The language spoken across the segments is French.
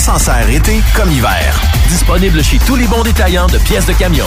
s'en sert été comme hiver. Disponible chez tous les bons détaillants de pièces de camion.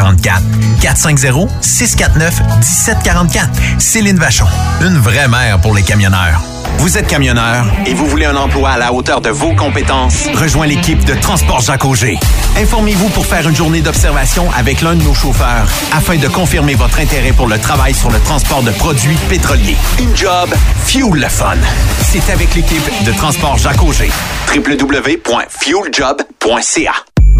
1744. 450 649 1744. Céline Vachon. Une vraie mère pour les camionneurs. Vous êtes camionneur et vous voulez un emploi à la hauteur de vos compétences? Rejoins l'équipe de Transport Jacques Auger. Informez-vous pour faire une journée d'observation avec l'un de nos chauffeurs afin de confirmer votre intérêt pour le travail sur le transport de produits pétroliers. Une job, fuel le fun. C'est avec l'équipe de Transport Jacques Auger. www.fueljob.ca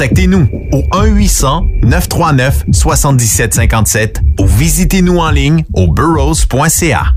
Contactez-nous au 1-800-939-7757 ou visitez-nous en ligne au burrows.ca.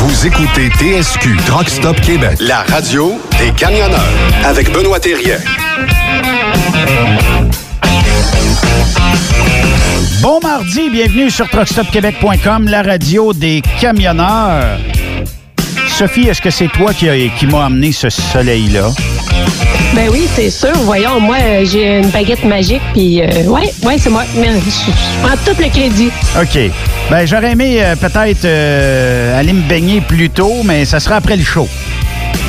Vous écoutez TSQ Truck Stop Québec, la radio des camionneurs avec Benoît Thérien. Bon mardi, bienvenue sur truckstopquebec.com, la radio des camionneurs. Sophie, est-ce que c'est toi qui, a- qui m'as amené ce soleil-là? Ben oui, c'est sûr. Voyons, moi, euh, j'ai une baguette magique, puis euh, ouais, ouais, c'est moi. Mais je, prends tout le crédit. OK. Ben, j'aurais aimé euh, peut-être euh, aller me baigner plus tôt, mais ça sera après le show.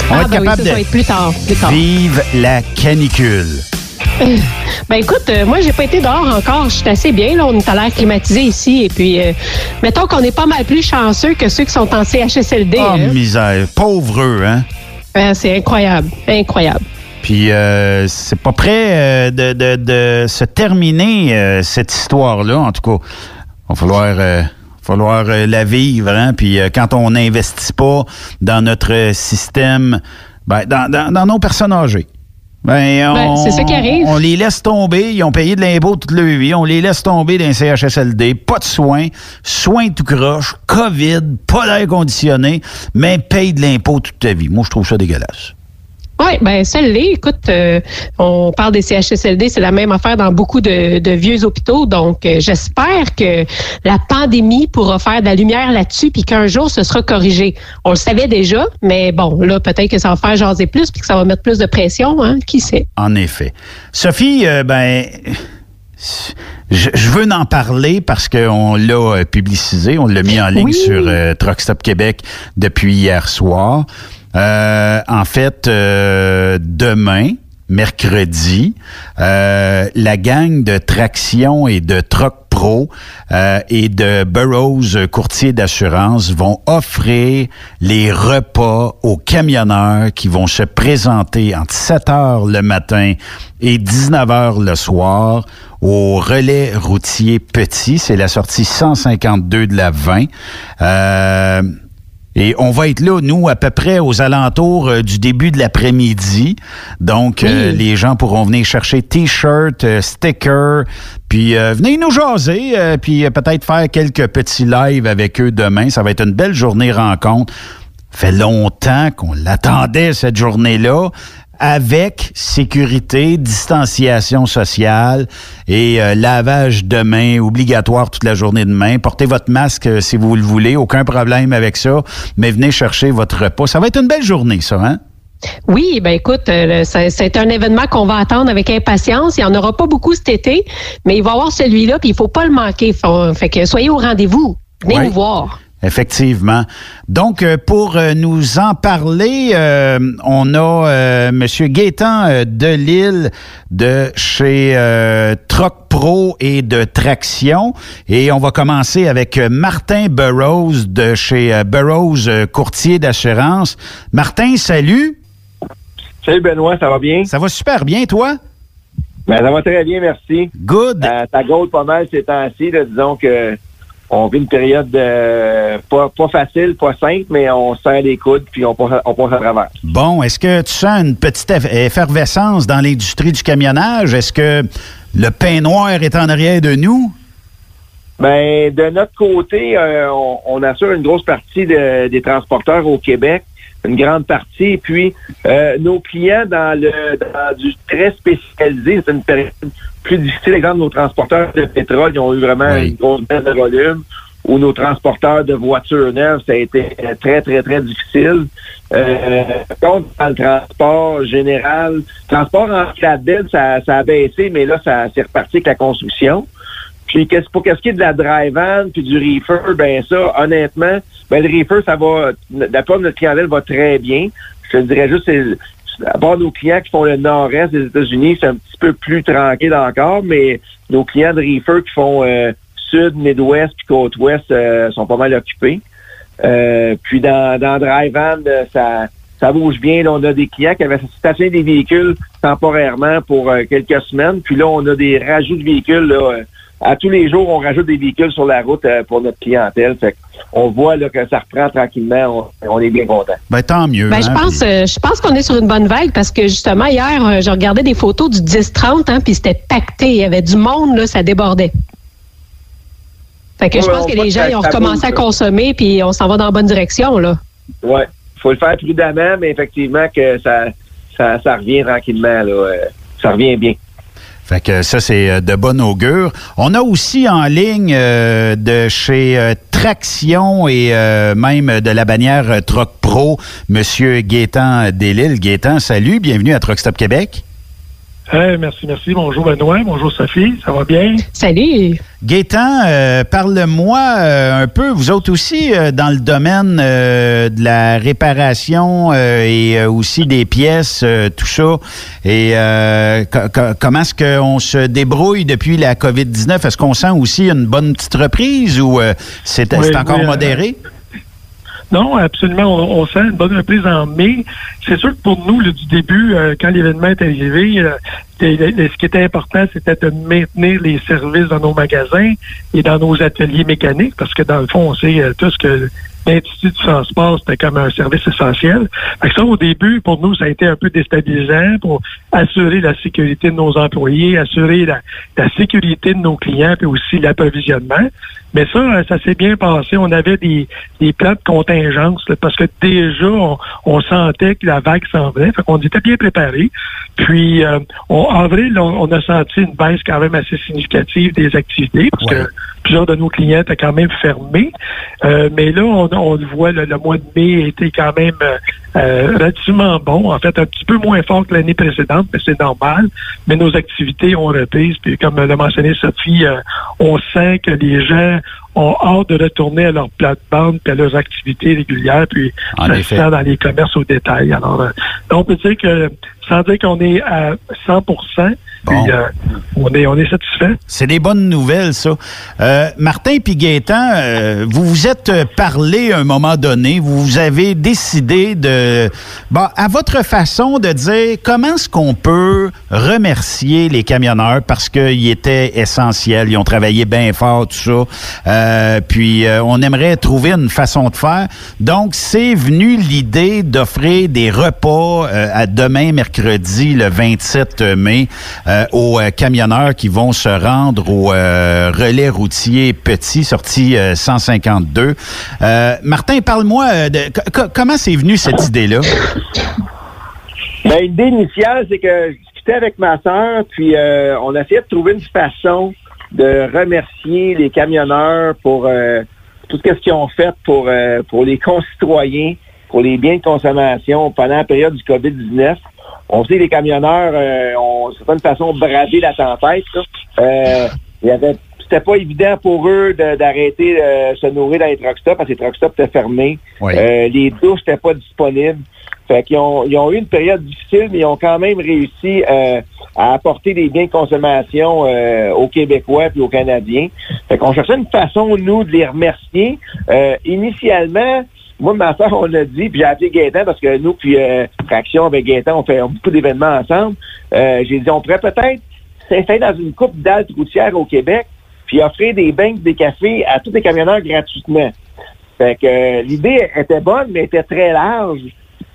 On va ah, être ben oui, capable ça, ça va de être plus tard, plus tard. vivre la canicule. Ben écoute, euh, moi, j'ai pas été dehors encore. Je suis assez bien, là. On est à l'air climatisé ici. Et puis, euh, mettons qu'on est pas mal plus chanceux que ceux qui sont en CHSLD. Oh, hein. misère. Pauvre eux, hein? Euh, c'est incroyable. Incroyable. Puis euh, c'est pas prêt euh, de, de- de se terminer euh, cette histoire-là. En tout cas, va falloir, euh, falloir euh, la vivre. Hein? Puis euh, quand on n'investit pas dans notre système, ben, dans, dans- dans nos personnes âgées. Ben, on, Ben, c'est ça qui arrive. On les laisse tomber. Ils ont payé de l'impôt toute leur vie. On les laisse tomber dans les CHSLD. Pas de soins. Soins tout croche. COVID. Pas d'air conditionné. Mais paye de l'impôt toute ta vie. Moi, je trouve ça dégueulasse. Oui, ben celle-là, écoute, euh, on parle des CHSLD, c'est la même affaire dans beaucoup de, de vieux hôpitaux. Donc, euh, j'espère que la pandémie pourra faire de la lumière là-dessus, puis qu'un jour, ce sera corrigé. On le savait déjà, mais bon, là, peut-être que ça va faire jaser plus, puis que ça va mettre plus de pression, hein, qui sait? En effet. Sophie, euh, ben, je, je veux en parler parce qu'on l'a euh, publicisé, on l'a mis en ligne Oui. sur euh, Truck Stop Québec depuis hier soir. Euh, en fait, euh, demain, mercredi, euh, la gang de Traction et de Truck Pro et de Burroughs Courtier d'assurance vont offrir les repas aux camionneurs qui vont se présenter entre 7 heures le matin et 19 heures le soir au relais routier petit. C'est la sortie 152 de la 20. Et on va être là, nous, à peu près aux alentours euh, du début de l'après-midi. Donc, euh, les gens pourront venir chercher T-shirts, euh, stickers, puis euh, venez nous jaser, euh, puis euh, peut-être faire quelques petits lives avec eux demain. Ça va être une belle journée rencontre. fait longtemps qu'on l'attendait, cette journée-là avec sécurité, distanciation sociale et euh, lavage de mains obligatoire toute la journée de main. Portez votre masque euh, si vous le voulez, aucun problème avec ça, mais venez chercher votre repas. Ça va être une belle journée, ça, hein? Oui, ben écoute, euh, c'est un événement qu'on va attendre avec impatience. Il n'y en aura pas beaucoup cet été, mais il va y avoir celui-là, puis il faut pas le manquer. Fait que soyez au rendez-vous. Venez nous voir. Effectivement. Donc, euh, pour euh, nous en parler, euh, on a euh, Monsieur Gaétan euh, Delille de chez euh, Troc Pro et de Traction. Et on va commencer avec Martin Burroughs de chez euh, Burroughs Courtier d'assurance. Martin, salut. Salut Benoît, ça va bien? Ça va super bien, toi? Ben, ça va très bien, merci. Good. Ça gaude pas mal ces temps-ci. Disons que on vit une période euh, pas, pas facile, pas simple, mais on serre les coudes puis on passe, on passe à travers. Bon, est-ce que tu sens une petite eff- effervescence dans l'industrie du camionnage? Est-ce que le pain noir est en arrière de nous? Ben, de notre côté, euh, on, assure une grosse partie des transporteurs au Québec, une grande partie. Puis, euh, nos clients dans le dans du très spécialisé, c'est une période plus difficile. Exemple, nos transporteurs de pétrole, ils ont eu vraiment une grosse baisse de volume. Ou nos transporteurs de voitures neuves, ça a été très, très, très difficile. Euh, contre, dans le transport général, transport en flatbed, ça, ça a baissé, mais là, ça s'est reparti avec la construction. Puis pour qu'est-ce qui est de la drive van puis du reefer, ben ça, honnêtement, ben le reefer, ça va, d'après notre clientèle va très bien. Je te dirais juste, à part nos clients qui font le nord-est des États-Unis, c'est un petit peu plus tranquille encore, mais nos clients de reefer qui font euh, sud, Midwest puis côte-ouest euh, sont pas mal occupés. Euh, puis dans, dans Drive Van, ça, ça bouge bien. On a des clients qui avaient stationné des véhicules temporairement pour quelques semaines. Puis là, on a des rajouts de véhicules là, à tous les jours, on rajoute des véhicules sur la route euh, pour notre clientèle. Fait on voit là, que ça reprend tranquillement. On, est bien content. Ben, tant mieux. Ben, je hein, pense, euh, je pense qu'on est sur une bonne vague parce que justement, hier, euh, je regardais des photos du 10-30, hein, puis c'était pacté. Il y avait du monde, là, ça débordait. Fait que je pense que les gens ont recommencé à consommer, puis on s'en va dans la bonne direction. là. Oui. Il faut le faire prudemment, mais effectivement que ça, ça, ça revient tranquillement. Là. Ça revient bien. Fait que ça, c'est euh, de bon augure. On a aussi en ligne euh, de chez euh, Traction et même de la bannière Troc Pro, Monsieur Gaétan Delille. Gaétan, salut, bienvenue à Truck Stop Québec merci, merci. Bonjour Benoît, bonjour Sophie, ça va bien? Salut. Gaétan, euh, parle-moi euh, un peu, vous autres aussi, euh, dans le domaine de la réparation et aussi des pièces, tout ça. Et comment est-ce qu'on se débrouille depuis la COVID-19? Est-ce qu'on sent aussi une bonne petite reprise ou c'est encore modéré? Non, absolument. On, sent une bonne reprise en mai. C'est sûr que pour nous, du début, euh, quand l'événement est arrivé, euh, ce qui était important, c'était de maintenir les services dans nos magasins et dans nos ateliers mécaniques, parce que dans le fond, on sait euh, tous que l'Institut du transport, c'était comme un service essentiel. Fait ça, au début, pour nous, ça a été un peu déstabilisant pour assurer la sécurité de nos employés, assurer la, sécurité de nos clients, puis aussi l'approvisionnement. Mais ça, ça s'est bien passé. On avait des, des plans de contingence parce que déjà, on, sentait que la vague s'en venait. Fait qu'on était bien préparés. Puis, euh, en avril, on, a senti une baisse quand même assez significative des activités parce que plusieurs de nos clients étaient quand même fermés. Euh, mais là, on, on le voit, le, mois de mai était quand même euh, euh, relativement bon. En fait, un petit peu moins fort que l'année précédente, mais c'est normal. Mais nos activités ont repris. Puis comme l'a mentionné Sophie, on sent que les gens ont hâte de retourner à leur plate-bande et à leurs activités régulières, puis ça se dans les commerces au détail. Alors, on peut dire que, sans dire qu'on est à 100 euh, on est, on est satisfait. C'est des bonnes nouvelles, ça. Euh, Martin puis Gaétan, euh, vous vous êtes parlé à un moment donné, vous avez décidé de, bon, à votre façon de dire comment est-ce qu'on peut remercier les camionneurs parce qu'ils étaient essentiels, ils ont travaillé bien fort, tout ça. puis on aimerait trouver une façon de faire. Donc, c'est venu l'idée d'offrir des repas à demain, mercredi, le 27 mai. Euh, aux euh, camionneurs qui vont se rendre au euh, relais routier petit, sorti 152. Martin, parle-moi de comment c'est venu cette idée-là? Ben, l'idée initiale, c'est que je discutais avec ma soeur, puis on a essayé de trouver une façon de remercier les camionneurs pour tout ce qu'ils ont fait pour, pour les concitoyens, pour les biens de consommation pendant la période du COVID-19 on sait que les camionneurs euh, ont certaine façon bravé la tempête. Euh, il y avait c'était pas évident pour eux d'arrêter de, euh, se nourrir dans les truck stops parce que les truck stops étaient fermés. Euh, les douches n'étaient pas disponibles. Fait qu'ils ont, ils ont eu une période difficile, mais ils ont quand même réussi à apporter des biens de consommation aux Québécois et aux Canadiens. Fait qu'on cherchait une façon, nous, de les remercier. initialement, moi, ma soeur, on l'a dit, puis j'ai appelé Gaëtan parce que nous, puis euh, Traction avec Gaëtan, on fait beaucoup d'événements ensemble. Euh, j'ai dit, on pourrait peut-être s'installer dans une coupe d'altes routières au Québec, puis offrir des bains, des cafés à tous les camionneurs gratuitement. Fait que euh, l'idée était bonne, mais était très large.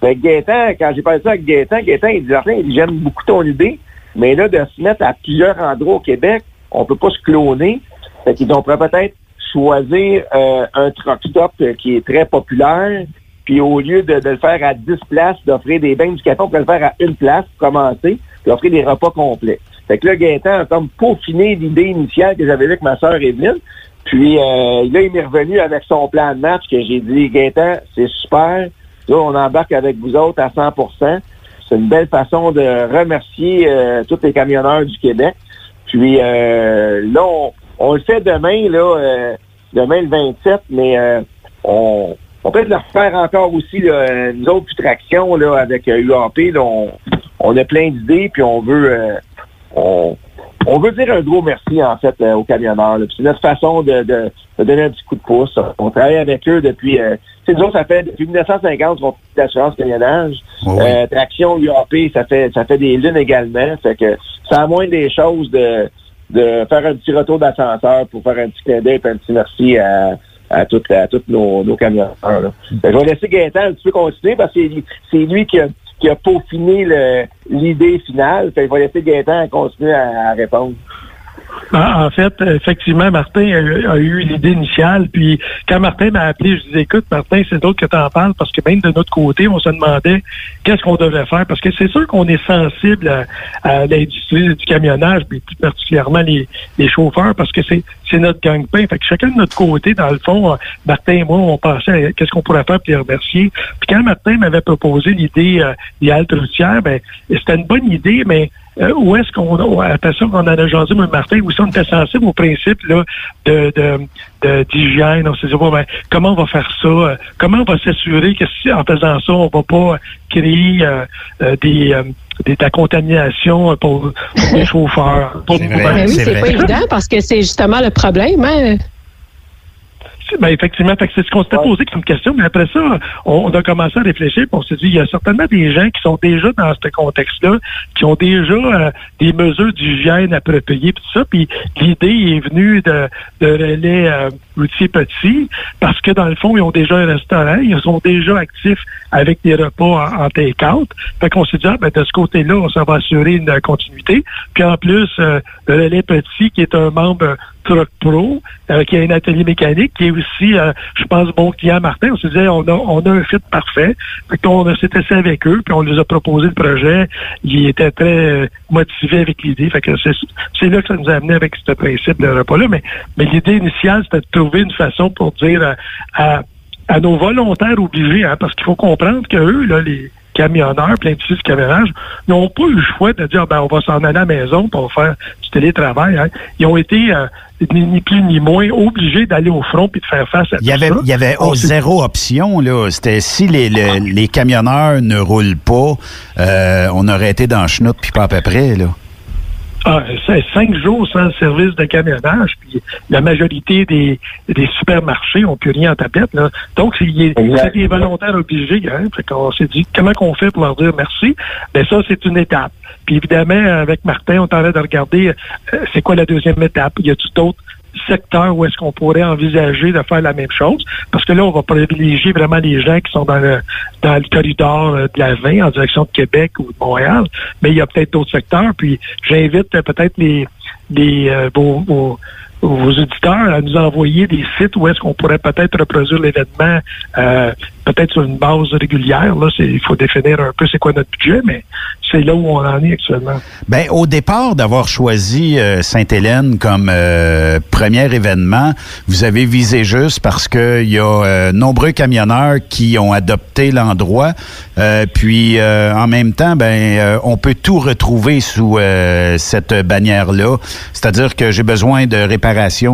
Fait que Gaëtan, quand j'ai parlé de ça avec Gaëtan, Gaëtan, il dit, j'aime beaucoup ton idée, Mais là, de se mettre à plusieurs endroits au Québec, on peut pas se cloner. Fait qu'ils ont peut-être choisir euh, un truck stop euh, qui est très populaire, puis au lieu de, de le faire à 10 places, d'offrir des bains du café, on peut le faire à une place pour commencer, puis offrir des repas complets. Fait que là, Gaëtan a comme peaufiné l'idée initiale que j'avais avec ma sœur Evelyne. Puis euh, là, il m'est revenu avec son plan de match que j'ai dit, Gaëtan, c'est super. Là, on embarque avec vous autres à 100% C'est une belle façon de remercier euh, tous les camionneurs du Québec. Puis euh, là, on, on, le fait demain, là, euh, demain le 27, mais euh, on, on peut le refaire encore aussi, là, nous autres, traction là, avec UAP. Là, on, on a plein d'idées, puis on veut on, on veut dire un gros merci, en fait, aux camionneurs. C'est notre façon de, de, de, donner un petit coup de pouce. On travaille avec eux depuis... Euh, nous autres, ça fait depuis 1950 qu'on fait l'assurance camionnage. Oh oui. euh, traction UAP, ça fait ça fait des lunes également. Fait que ça a moins des choses de, de faire un petit retour d'ascenseur pour faire un petit clin d'œil et un petit merci à, à tous à toutes nos, nos camionneurs. Là. Je vais laisser Gaëtan un petit peu continuer parce que c'est lui qui a, qui a peaufiné l'idée finale. Fait je vais laisser Gaëtan continuer à, à répondre. En en fait, effectivement, Martin a, eu l'idée initiale. Puis quand Martin m'a appelé, je disais écoute, Martin, c'est d'autres que tu en parles parce que même de notre côté, on se demandait qu'est-ce qu'on devrait faire. Parce que c'est sûr qu'on est sensible à, à l'industrie du camionnage, puis plus particulièrement les, les chauffeurs, parce que c'est c'est notre gang-pain. Fait que chacun de notre côté, dans le fond, Martin et moi, on pensait à qu'est-ce qu'on pourrait faire pour les remercier. Puis quand Martin m'avait proposé l'idée euh, des haltes routières, ben, c'était une bonne idée, mais euh, où est-ce qu'on on- après ça qu'on en a jasé, moi, Martin, où on était sensible au principe là, de, de, de- d'hygiène. On s'est dit, bon, ben, comment on va faire ça? Euh, Comment on va s'assurer que si, en faisant ça, on va pas créer euh, euh, des, euh, des, de la contamination pour, pour les chauffeurs? Pour C'est nous-mêmes. vrai. Ben oui, c'est c'est pas évident parce que c'est justement le problème. Hein? Ben effectivement, fait que c'est ce qu'on s'était posé comme question, mais après ça, on, on a commencé à réfléchir, puis on s'est dit, il y a certainement des gens qui sont déjà dans ce contexte-là, qui ont déjà euh, des mesures d'hygiène appropriées, puis tout ça, puis l'idée est venue de, de relais euh, routiers petits, parce que dans le fond, ils ont déjà un restaurant, ils sont déjà actifs avec des repas en, en take-out, fait qu'on s'est dit, ah, ben, de ce côté-là, on s'en va assurer une continuité, puis en plus, euh, le relais petit, qui est un membre Truck Pro, euh, qui a un atelier mécanique, qui est aussi, euh, je pense, bon client Martin. On se disait, on a, on a un fit parfait. Fait qu'on s'est essayé avec eux, puis on les a proposé le projet. Ils étaient très euh, motivés avec l'idée. Fait que c'est, là que ça nous a amené avec ce principe de repas-là. Mais, mais l'idée initiale, c'était de trouver une façon pour dire euh, à, à nos volontaires obligés, hein, parce qu'il faut comprendre que eux, là, les camionneurs, plein de du camionnage, n'ont pas eu le choix de dire ben on va s'en aller à la maison pour faire du télétravail. hein. Ils ont été euh, ni, ni plus ni moins obligés d'aller au front puis de faire face à Il y tout avait, ça. il y avait oh, zéro option. là. C'était si les, le- les camionneurs ne roulent pas, euh, on aurait été dans le chenoute puis pas à peu près. Là. Ah, c'est cinq jours sans service de camionnage, puis la majorité des, des supermarchés ont plus rien en tablette. Là. Donc, c'est des volontaires obligés. Hein. Fait qu'on s'est dit, comment qu'on fait pour leur dire merci? Ben ça, c'est une étape. Puis évidemment, avec Martin, on t'en de regarder euh, c'est quoi la deuxième étape? Y a-t-il d'autres secteurs où est-ce qu'on pourrait envisager de faire la même chose? Parce que là, on va privilégier vraiment les gens qui sont dans le dans le corridor euh, de la 20 en direction de Québec ou de Montréal. Mais il y a peut-être d'autres secteurs. Puis j'invite euh, peut-être les, les euh, vos, vos- vos auditeurs à nous envoyer des sites où est-ce qu'on pourrait peut-être reproduire l'événement euh, peut-être sur une base régulière. Là, il faut définir un peu c'est quoi notre budget, mais c'est là où on en est actuellement. Ben, au départ d'avoir choisi euh, Sainte-Hélène comme euh, premier événement, vous avez visé juste parce qu'il y a euh, nombreux camionneurs qui ont adopté l'endroit. Puis, en même temps, ben, on peut tout retrouver sous cette bannière-là. C'est-à-dire que j'ai besoin de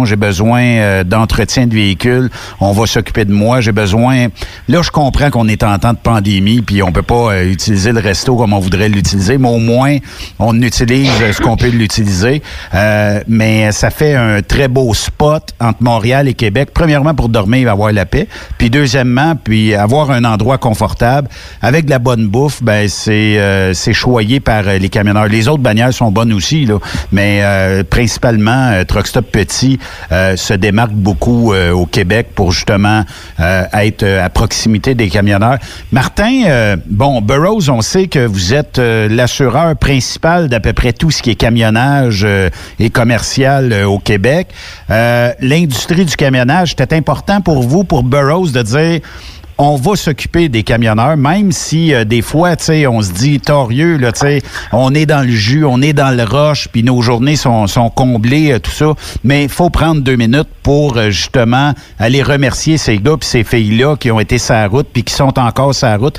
j'ai besoin euh, d'entretien de véhicules, on va s'occuper de moi, j'ai besoin... Là, je comprends qu'on est en temps de pandémie, puis on peut pas euh, utiliser le resto comme on voudrait l'utiliser, mais au moins, on utilise euh, ce qu'on peut l'utiliser. Mais ça fait un très beau spot entre Montréal et Québec. Premièrement, pour dormir et avoir la paix. Puis deuxièmement, puis avoir un endroit confortable avec de la bonne bouffe, ben c'est c'est choyé par les camionneurs. Les autres bannières sont bonnes aussi, là, mais principalement euh, Truck Stop euh, se démarque beaucoup euh, au Québec pour justement euh, être à proximité des camionneurs. Martin, bon, Burroughs, on sait que vous êtes l'assureur principal d'à peu près tout ce qui est camionnage et commercial au Québec. L'industrie du camionnage, c'était important pour vous, pour Burroughs, de dire on va s'occuper des camionneurs, même si euh, des fois, tu sais, on se dit torieux, là, tu sais, on est dans le jus, on est dans le roche, puis nos journées sont, sont comblées, euh, tout ça. Mais il faut prendre deux minutes pour euh, justement aller remercier ces gars puis ces filles-là qui ont été sur route puis qui sont encore sur route.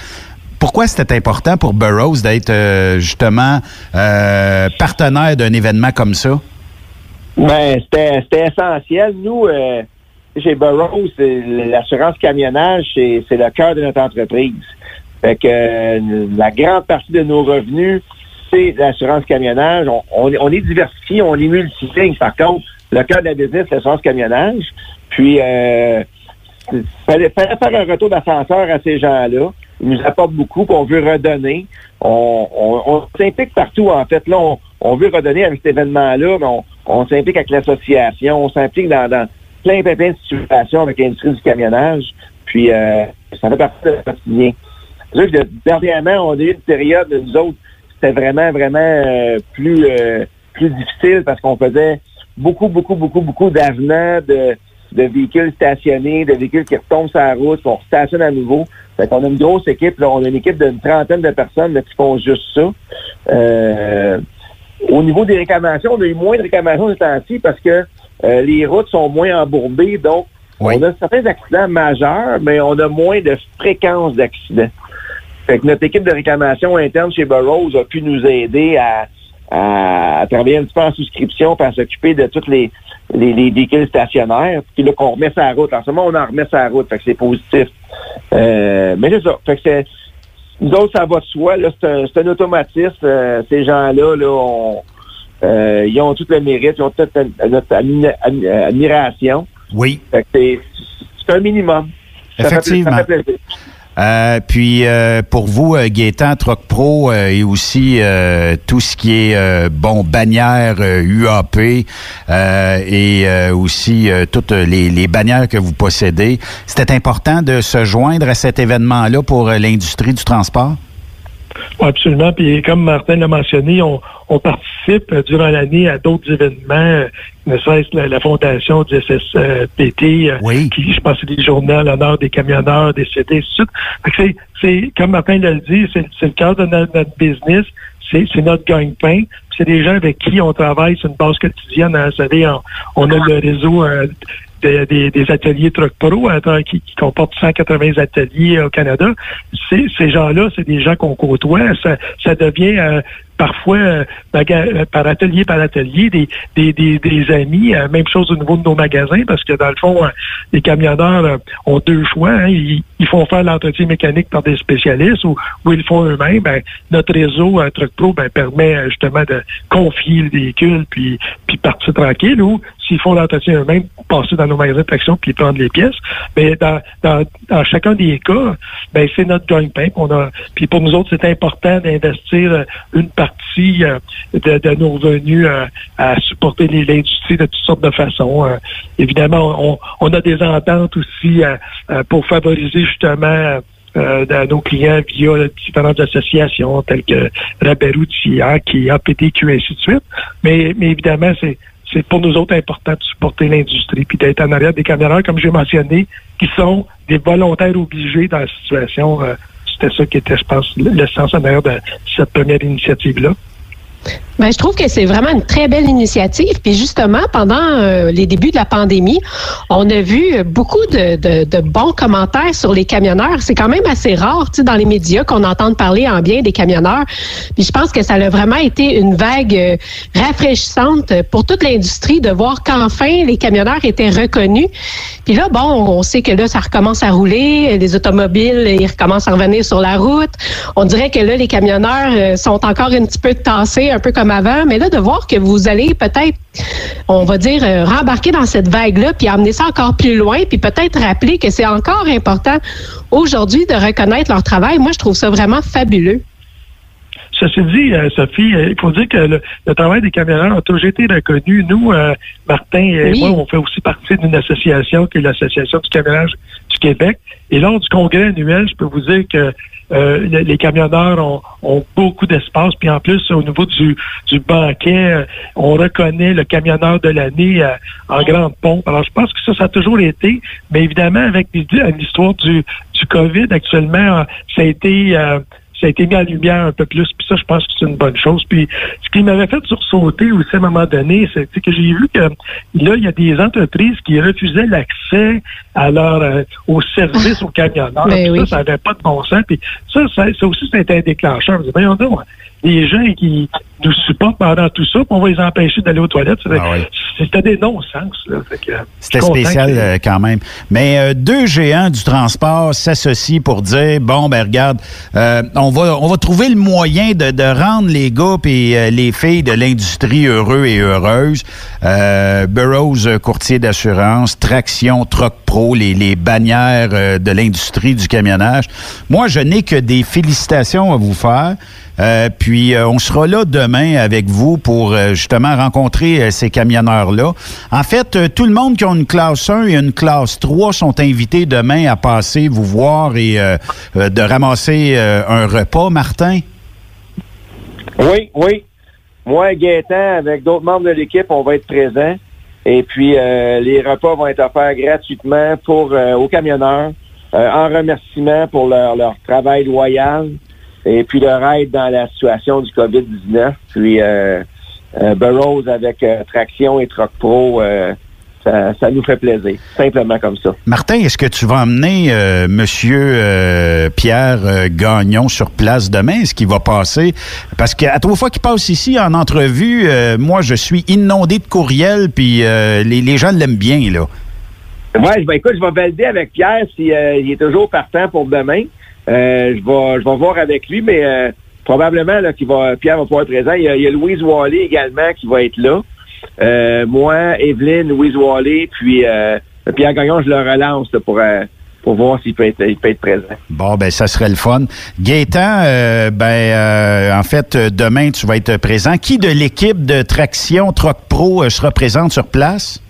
Pourquoi c'était important pour Burroughs d'être justement partenaire d'un événement comme ça? Ben, c'était essentiel. Nous, chez Burroughs, l'assurance camionnage, c'est le cœur de notre entreprise. Fait que euh, la grande partie de nos revenus, c'est l'assurance camionnage. On, est diversifié, on est multiligne. Par contre, le cœur de la business, c'est l'assurance camionnage. Puis, euh, fallait, fallait faire un retour d'ascenseur à ces gens-là. Ils nous apportent beaucoup, qu'on veut redonner. On, s'implique partout, en fait. Là, on, veut redonner avec cet événement-là, mais on, s'implique avec l'association, on s'implique dans plein, plein, plein de situations avec l'industrie du camionnage. Puis, euh, ça fait partie de notre quotidien. C'est que dernièrement, on a eu une période, nous autres, c'était vraiment, vraiment euh, plus, euh, plus difficile parce qu'on faisait beaucoup, beaucoup, beaucoup, beaucoup d'avenants de, de véhicules stationnés, de véhicules qui retombent sur la route, qu'on stationne à nouveau. Fait qu'on a une grosse équipe, là, on a une équipe d'une trentaine de personnes qui font juste ça. au niveau des réclamations, on a eu moins de réclamations de temps-ci parce que euh, les routes sont moins embourbées, donc on a certains accidents majeurs, mais on a moins de fréquence d'accidents. Fait que notre équipe de réclamation interne chez Burroughs a pu nous aider à, travailler un petit peu en souscription pour s'occuper de tous les, les, véhicules stationnaires, puis là qu'on remet sa route. En ce moment, on en remet sa route, fait que c'est positif. Euh, mais c'est ça. Fait que c'est, nous autres, ça va de soi. c'est, un, automatisme. Euh, ces gens-là, là, on, euh, ils ont tout le mérite, ils ont toute notre admiration. Oui. C'est un minimum. Effectivement. Euh, puis euh, pour vous, Gaétan, Troc Pro et aussi tout ce qui est bon bannière UAP et aussi toutes les, les, bannières que vous possédez, c'était important de se joindre à cet événement-là pour l'industrie du transport? Absolument. Puis comme Martin l'a mentionné, on, participe euh, durant l'année à d'autres événements, euh, ne serait-ce la, la fondation du SSPT, euh, qui, je pense, c'est des journaux à l'honneur des camionneurs, des CT, c'est, c'est, comme Martin l'a dit, c'est, le cœur de notre, business, c'est, notre gagne-pain. C'est des gens avec qui on travaille sur une base quotidienne. Hein. Vous savez, on, a le réseau des, des, ateliers Truck Pro qui, qui comportent 180 ateliers au Canada. Ces gens-là, c'est des gens qu'on côtoie. Ça, ça devient euh, parfois euh, euh, par atelier par atelier des, des, des, des amis. Euh, même chose au niveau de nos magasins, parce que dans le fond, les camionneurs ont deux choix. Hein. Ils, font faire l'entretien mécanique par des spécialistes ou, ou ils le font eux-mêmes. Ben, notre réseau Truck Pro ben, permet justement de confier le véhicule puis, puis partir tranquille ou s'ils font l'entretien eux-mêmes, passer dans nos magasins de traction puis prendre les pièces. Mais dans, dans, dans chacun des cas, ben, c'est notre gagne-pain. Puis pour nous autres, c'est important d'investir une partie euh, de, nos revenus euh, à supporter l'industrie de toutes sortes de façons. Euh, évidemment, on, a des ententes aussi pour favoriser justement nos clients via différentes associations telles que Raberou, TIA, qui APTQ, et ainsi de suite. Mais, mais évidemment, c'est c'est pour nous autres important de supporter l'industrie puis d'être en arrière des camionneurs, comme j'ai mentionné, qui sont des volontaires obligés dans la situation c'était ça qui était, je pense, l'essence en de cette première initiative-là. Ben, je trouve que c'est vraiment une très belle initiative. Puis justement, pendant euh, les débuts de la pandémie, on a vu beaucoup de, de, bons commentaires sur les camionneurs. C'est quand même assez rare, tu sais, dans les médias qu'on entende parler en bien des camionneurs. Puis je pense que ça a vraiment été une vague euh, rafraîchissante pour toute l'industrie de voir qu'enfin les camionneurs étaient reconnus. Puis là, bon, on sait que là, ça recommence à rouler, les automobiles, ils recommencent à revenir sur la route. On dirait que là, les camionneurs euh, sont encore un petit peu tassés, un peu comme avant, mais là, de voir que vous allez peut-être, on va dire, euh, rembarquer dans cette vague-là, puis amener ça encore plus loin, puis peut-être rappeler que c'est encore important aujourd'hui de reconnaître leur travail. Moi, je trouve ça vraiment fabuleux. Ceci dit, euh, Sophie, euh, il faut dire que le, le travail des camionneurs a toujours été reconnu. Nous, euh, Martin et Oui. moi, on fait aussi partie d'une association qui est l'Association du camionnage du Québec. Et lors du congrès annuel, je peux vous dire que euh, les, camionneurs ont, ont beaucoup d'espace. Puis en plus, au niveau du, du banquet, on reconnaît le camionneur de l'année euh, en grande pompe. Alors, je pense que ça, ça a toujours été. Mais évidemment, avec l'histoire du, du COVID actuellement, ça a été... ça a été mis en lumière un peu plus, puis ça, je pense que c'est une bonne chose. Puis, ce qui m'avait fait sursauter aussi à un moment donné, c'est que j'ai vu que là, il y a des entreprises qui refusaient l'accès à leur euh, au service aux camionneurs. Ben Puis oui. Ça, ça n'avait pas de bon sens. Puis ça, ça, ça aussi, c'était un déclencheur. Je me dis, voyons donc, les gens qui nous supportent pendant tout ça, puis on va les empêcher d'aller aux toilettes. C'était Ah oui. c'était des non-sens. que, C'était spécial que- euh, quand même. Mais euh, deux géants du transport s'associent pour dire bon ben regarde, euh, on va on va trouver le moyen de, de rendre les gars et euh, les filles de l'industrie heureux et heureuses. Euh, Burroughs euh, courtier d'assurance, Traction, Troc Pro, les, les bannières euh, de l'industrie du camionnage. Moi, je n'ai que des félicitations à vous faire. Euh, puis euh, on sera là demain avec vous pour euh, justement rencontrer euh, ces camionneurs-là. En fait, euh, tout le monde qui a une classe 1 et une classe 3 sont invités demain à passer vous voir et euh, de ramasser un repas, Martin? Oui, oui. Moi, Gaétan, avec d'autres membres de l'équipe, on va être présents. Et puis, les repas vont être offerts gratuitement pour aux camionneurs, en remerciement pour leur, leur travail loyal et puis leur aide dans la situation du COVID-19. Puis, euh, euh, Burroughs avec euh, Traction et Troc Pro, euh, ça, ça nous fait plaisir. Simplement comme ça. Martin, est-ce que tu vas emmener Monsieur Pierre Gagnon sur place demain? Est-ce qu'il va passer? Parce qu'à trois fois qu'il passe ici en entrevue, moi, je suis inondé de courriels, puis les, les gens l'aiment bien, là. Je vais, écoute, je vais valider avec Pierre s'il est toujours partant pour demain. Euh, je vais je vais voir avec lui, mais euh, probablement là, qu'il va Pierre va pouvoir être présent. Il y, a, il y a Louise Wally également qui va être là. Euh, moi, Evelyne, Louise Wally, puis euh, Pierre Gagnon, je le relance là, pour, euh, pour voir s'il peut être, il peut être présent. Bon, ben ça serait le fun. Gaétan, ben en fait, demain, tu vas être présent. Qui de l'équipe de Traction Troc Pro euh, sera présente sur place?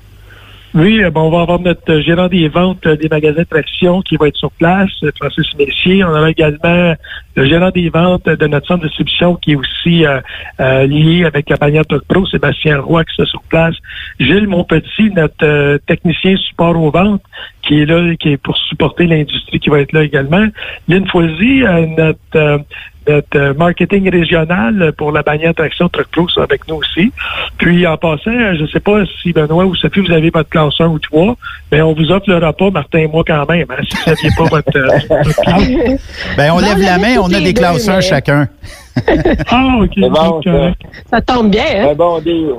Oui, euh, bon, on va avoir notre euh, gérant des ventes euh, des magasins traction qui va être sur place, Francis Messier. On aura également le gérant des ventes de notre centre de distribution qui est aussi euh, euh, lié avec la bannière Talk Pro, Sébastien Roy qui est sur place. Gilles Monpetit, notre euh, technicien support aux ventes, qui est là, qui est pour supporter l'industrie, qui va être là également. Lynn Foisy, euh, notre euh, notre euh, marketing régional pour la bannière Traction Truck Pro, c'est avec nous aussi. Puis, en passant, je ne sais pas si Benoît ou Sophie, vous avez votre classe 1 ou 3, mais on vous offre le repas, Martin et moi, quand même, hein, si vous n'aviez pas votre, euh, votre classe. Ben, on Non, lève la main, on a des classeurs mais- chacun. Ah, OK. Bon, Ça tombe bien, hein? Un bon deal.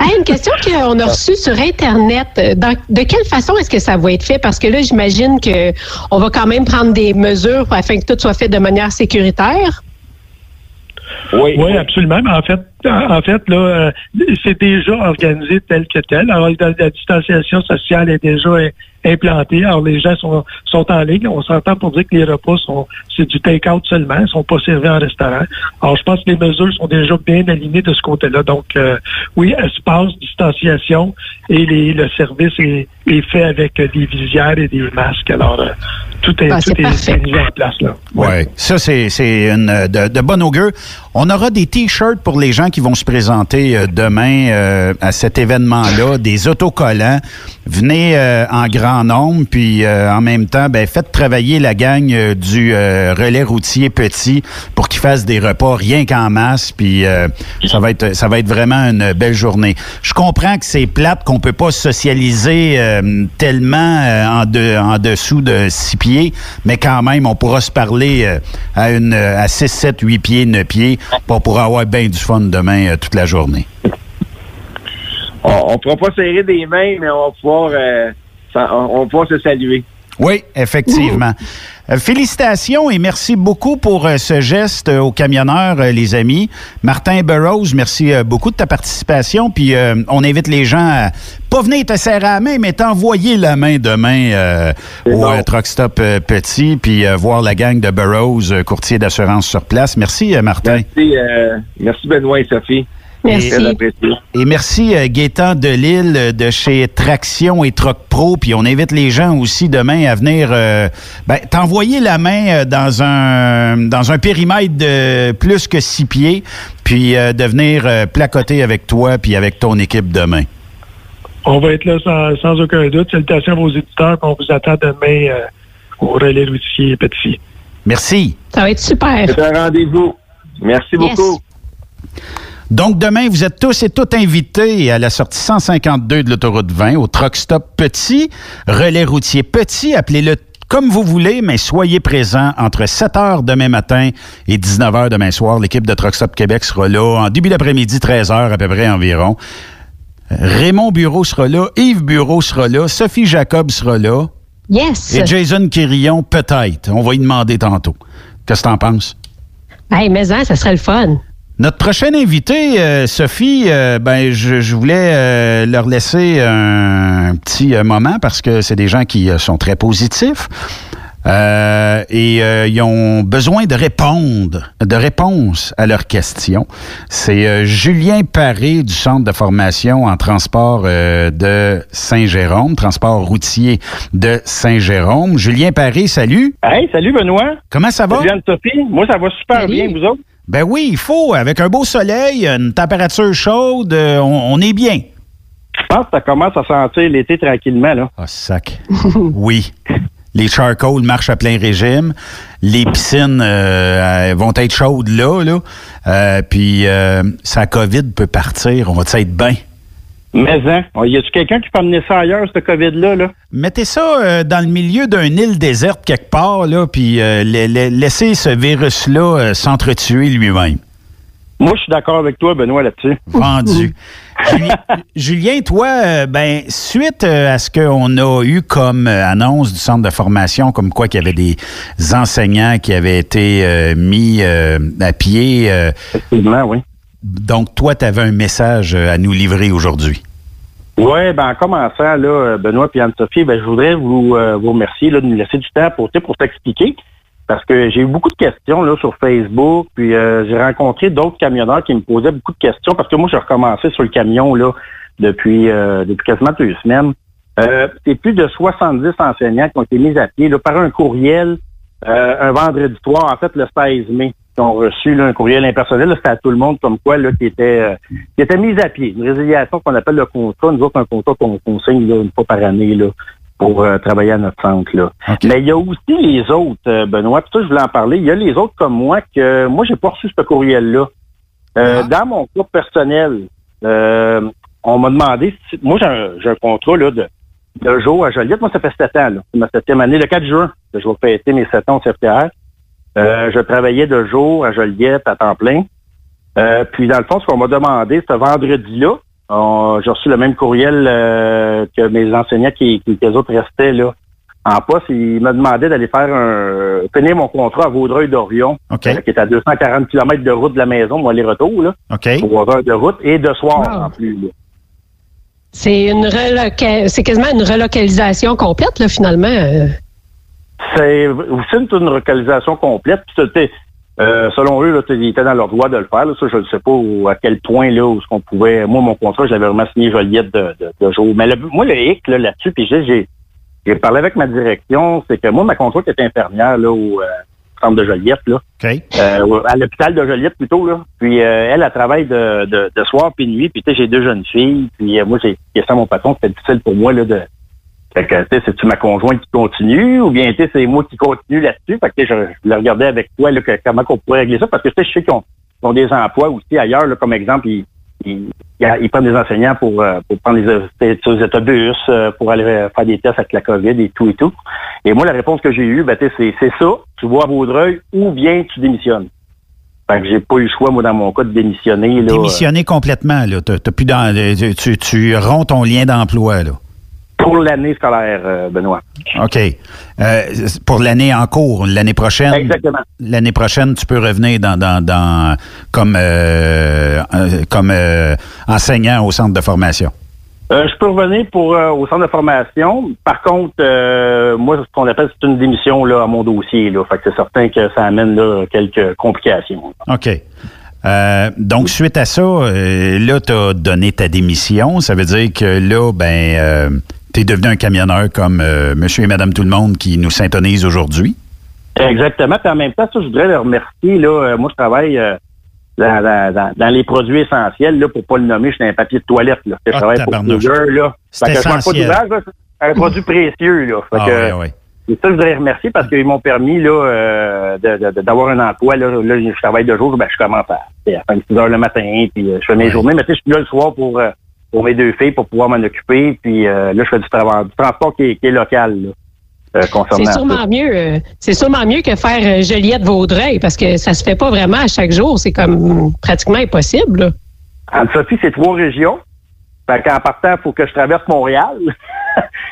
Hey, une question qu'on a reçue sur Internet. Dans- de quelle façon est-ce que ça va être fait? Parce que là, j'imagine que on va quand même prendre des mesures afin que tout soit fait de manière sécuritaire. Oui, Oui, absolument. Mais en fait, en fait, là, euh, c'est déjà organisé tel que tel. Alors, la, la distanciation sociale est déjà implantée. Alors, les gens sont, sont en ligne. On s'entend pour dire que les repas sont, c'est du take-out seulement, ils sont pas servis en restaurant. Alors, je pense que les mesures sont déjà bien alignées de ce côté-là. Donc, euh, oui, espace, distanciation et les, le service est, est fait avec des visières et des masques. Alors, euh, tout est, Ah, tout est, mis en place là. Ouais. Ça, c'est c'est une euh, de, de bonne augure. On aura des T-shirts pour les gens qui vont se présenter euh, demain euh, à cet événement-là, des autocollants. Venez euh, en grand nombre, puis en même temps, ben, faites travailler la gang du relais routier petit pour qu'ils fassent des repas rien qu'en masse, puis ça va être ça va être vraiment une belle journée. Je comprends que c'est plate qu'on peut pas socialiser tellement en, de- en dessous de six pieds, mais quand même, on pourra se parler à une à 6, 7, 8 pieds, 9 pieds, pour pourra avoir bien du fun demain euh, toute la journée. On ne pourra pas serrer des mains, mais on va pouvoir, euh, on, on va pouvoir se saluer. Oui, effectivement. Euh, félicitations et merci beaucoup pour euh, ce geste euh, aux camionneurs, les amis. Martin Burroughs, merci beaucoup de ta participation. Puis euh, on invite les gens à pas venir te serrer la main, mais t'envoyer la main demain euh, au Truck Stop Petit, puis euh, voir la gang de Burroughs, courtier d'assurance sur place. Merci, Martin. Merci, merci Benoît et Sophie. Merci. Apprécié. Et merci euh, Gaétan Delille euh, de chez Traction et Troc Pro. Puis on invite les gens aussi demain à venir euh, ben, t'envoyer la main dans un dans un périmètre de plus que six pieds, puis euh, de venir euh, placoter avec toi puis avec ton équipe demain. On va être là sans, sans aucun doute. Salutations à vos éditeurs. On vous attend demain euh, au relais routier Petit. Merci. Ça va être super. C'est un rendez-vous. Merci Yes. beaucoup. Donc demain, vous êtes tous et toutes invités à la sortie 152 de l'autoroute 20 au Truck Stop Petit, relais routier Petit, appelez-le comme vous voulez, mais soyez présents entre 7 heures demain matin et 19 heures demain soir. L'équipe de Truck Stop Québec sera là en début d'après-midi, 13 heures à peu près environ. Raymond Bureau sera là, Yves Bureau sera là, Sophie Jacob sera là Yes. et Jason Quirillon peut-être. On va y demander tantôt. Qu'est-ce que t'en penses? Hey, mais hein, ça serait le fun. Notre prochaine invitée, euh, Sophie, euh, ben je, je voulais euh, leur laisser un, petit euh, moment parce que c'est des gens qui euh, sont très positifs. Euh, et euh, ils ont besoin de répondre, de réponses à leurs questions. C'est euh, Julien Paré du Centre de formation en transport euh, de Saint-Jérôme, transport routier de Saint-Jérôme. Julien Paré, salut. Hey, salut Benoît. Comment ça va? Salut Anne-Sophie. Moi, ça va super Salut. bien, vous autres? Ben oui, il faut. Avec un beau soleil, une température chaude, euh, on, on est bien. Je pense que ça commence à sentir l'été tranquillement, là. Ah, sac. oui. Les charcoals marchent à plein régime. Les piscines euh, vont être chaudes là, là. Euh, puis, euh, sa COVID peut partir. On va être bien? Mais, hein, y a-tu quelqu'un qui peut amener ça ailleurs, ce COVID-là, là? Mettez ça euh, dans le milieu d'une île déserte quelque part, là, puis euh, la- la- laissez ce virus-là euh, s'entretuer lui-même. Moi, je suis d'accord avec toi, Benoît, là-dessus. Vendu. Julien, Julien, toi, ben, suite à ce qu'on a eu comme annonce du centre de formation, comme quoi qu'il y avait des enseignants qui avaient été mis à pied, Effectivement, oui. Donc toi, tu avais un message euh, à nous livrer aujourd'hui. Oui, ben en commençant, là, Benoît et Anne-Sophie, ben, je voudrais vous, euh, vous remercier de nous laisser du temps pour, pour t'expliquer. Parce que j'ai eu beaucoup de questions là, sur Facebook, puis euh, j'ai rencontré d'autres camionneurs qui me posaient beaucoup de questions parce que moi, j'ai recommencé sur le camion là depuis, depuis quasiment deux semaines. C'est plus de 70 enseignants qui ont été mis à pied par un courriel un vendredi soir, en fait le 16 mai, qui ont reçu là, un courriel impersonnel. C'était à tout le monde comme quoi là, qui était euh, qui était mis à pied. Une résiliation qu'on appelle le contrat. Nous autres, un contrat qu'on qu'on signe là, une fois par année là, pour euh, travailler à notre centre. Là. Mais il y a aussi les autres, euh, Benoît, puis ça, je voulais en parler. Il y a les autres comme moi que moi, j'ai pas reçu ce courriel-là. Euh, Dans mon cas personnel, euh, on m'a demandé si, moi j'ai un, j'ai un contrat là, de, de jour à Joliette. Moi, ça fait sept ans, là. C'est ma septième année, le 4 juin, que je vais fêter mes sept ans au CFTR. Euh, je travaillais de jour à Joliette à temps plein. Euh, puis dans le fond, ce qu'on m'a demandé, ce vendredi-là, j'ai reçu le même courriel euh, que mes enseignants qui, qui, qui eux autres restaient là en poste. Ils me demandaient d'aller faire un finir mon contrat à Vaudreuil-Dorion, OK. euh, qui est à 240 km de route de la maison, moi, aller-retour, là, OK? trois heures de route, et de soir Wow. en plus. Là. C'est une reloca- c'est quasiment une relocalisation complète, là, finalement. C'est aussi une, une localisation complète. Puis euh, selon eux, là, ils étaient dans leur droit de le faire. là. Ça, je ne sais pas où- à quel point là où ce qu'on pouvait. Moi, mon contrat, je l'avais vraiment signé Joliette de, de, de jour. Mais le- moi, le hic là, là-dessus, puis j'ai, j'ai, j'ai parlé avec ma direction, c'est que moi, ma contrainte était infirmière là, au euh, centre de Joliette, là, euh, à l'hôpital de Joliette plutôt. Là. Puis euh, elle, elle travaille de, de, de soir puis de nuit. Puis j'ai deux jeunes filles. Puis euh, moi, j'ai ça à mon patron, c'était difficile pour moi là, de fait que, tu c'est-tu ma conjointe qui continue ou bien, tu c'est moi qui continue là-dessus? Fait que, je, je le regardais avec toi, là, que- comment on pourrait régler ça, parce que, tu sais, je sais qu'ils ont, des emplois aussi ailleurs, là, comme exemple, ils, ils, prennent des enseignants pour, euh, prendre sur les autobus, euh, pour aller euh, faire des tests avec la COVID et tout et tout. Et moi, la réponse que j'ai eue, ben, tu sais, c'est, ça, tu vois à Vaudreuil, ou bien tu démissionnes. Fait que j'ai pas eu le choix, moi, dans mon cas, de démissionner. Démissionner complètement, là. T'as plus tu, tu romps ton lien d'emploi, là. Pour l'année scolaire, euh, Benoît. OK. Euh, pour l'année en cours, l'année prochaine. Exactement. L'année prochaine, tu peux revenir dans, dans, dans comme euh, comme euh, enseignant au centre de formation. Je peux revenir pour au centre de formation. Par contre, moi, ce qu'on appelle, c'est une démission là, à mon dossier. Là. Fait que c'est certain que ça amène là, quelques complications. OK. Euh, donc, suite à ça, euh, là, tu as donné ta démission. Ça veut dire que là, ben, tu es devenu un camionneur comme euh, monsieur et madame tout le monde qui nous syntonisent aujourd'hui? Exactement. Puis en même temps, ça, je voudrais le remercier. Là, Euh, moi, je travaille euh, dans, dans- dans- dans les produits essentiels, là, pour pas le nommer, je suis un papier de toilette. Là. Je Ah, travaille pour. Kruger, là. C'est Fait que je pas d'ouvrage, c'est un produit précieux. Là. Fait Ah, que, ouais, ouais. Et ça, je voudrais remercier parce qu'ils m'ont permis là, euh, d'avoir un emploi. Là, là, je travaille de jour, ben, je commence à, à 6 heures le matin, puis je fais mes journées. Mais tu sais, je suis là le soir pour, pour mes deux filles, pour pouvoir m'en occuper. Puis euh, là, je fais du, travail, du transport qui est, qui est local là, euh, concernant C'est ça. sûrement mieux. euh, c'est sûrement mieux que faire euh, Joliette Vaudreuil parce que ça se fait pas vraiment à chaque jour. C'est comme pratiquement impossible. là. Anne-Sophie, c'est trois régions. Fait qu'en partant, il faut que je traverse Montréal.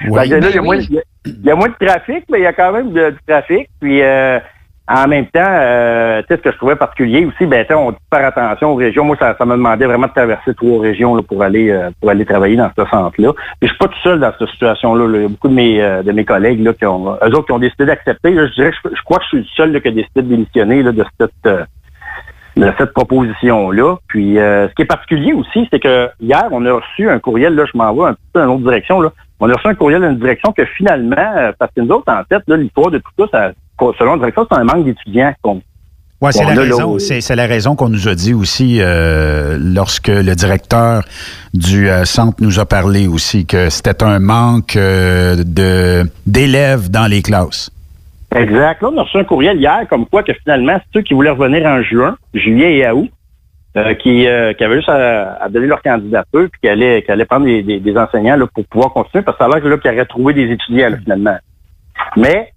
Oui. Fait que là, il y, a Ben moins, il y a- il y a moins de trafic, mais il y a quand même de- du trafic. Puis euh, en même temps, euh, tu ce que je trouvais particulier aussi, ben, on dit faire attention aux régions. Moi, ça, ça me demandait vraiment de traverser trois régions là, pour aller euh, pour aller travailler dans ce centre-là. Puis je suis pas tout seul dans cette situation-là. là. Il y a beaucoup de mes euh, de mes collègues là, qui ont eux autres qui ont décidé d'accepter. Je dirais je, je crois que je suis le seul là, qui a décidé de démissionner là, de cette euh, de cette proposition-là. Puis, euh, ce qui est particulier aussi, c'est que hier, on a reçu un courriel, là, je m'en vais un peu dans une autre direction, là. On a reçu un courriel dans une direction que finalement, euh, parce que nous autres, en fait, l'histoire de tout ça, ça selon la direction, c'est un manque d'étudiants. qu'on- Ouais, c'est la raison. c'est la raison qu'on nous a dit aussi euh, lorsque le directeur du euh, centre nous a parlé aussi que c'était un manque euh, de d'élèves dans les classes. Exact. Là, on a reçu un courriel hier comme quoi que finalement, ceux qui voulaient revenir en juin, juillet et août, euh, qui, euh, qui avaient juste à, à donner leur candidature puis qui allaient, qui allaient prendre des, des- des enseignants là, pour pouvoir continuer, parce que ça a l'air que là, qu'ils auraient trouvé des étudiants là, finalement. Mais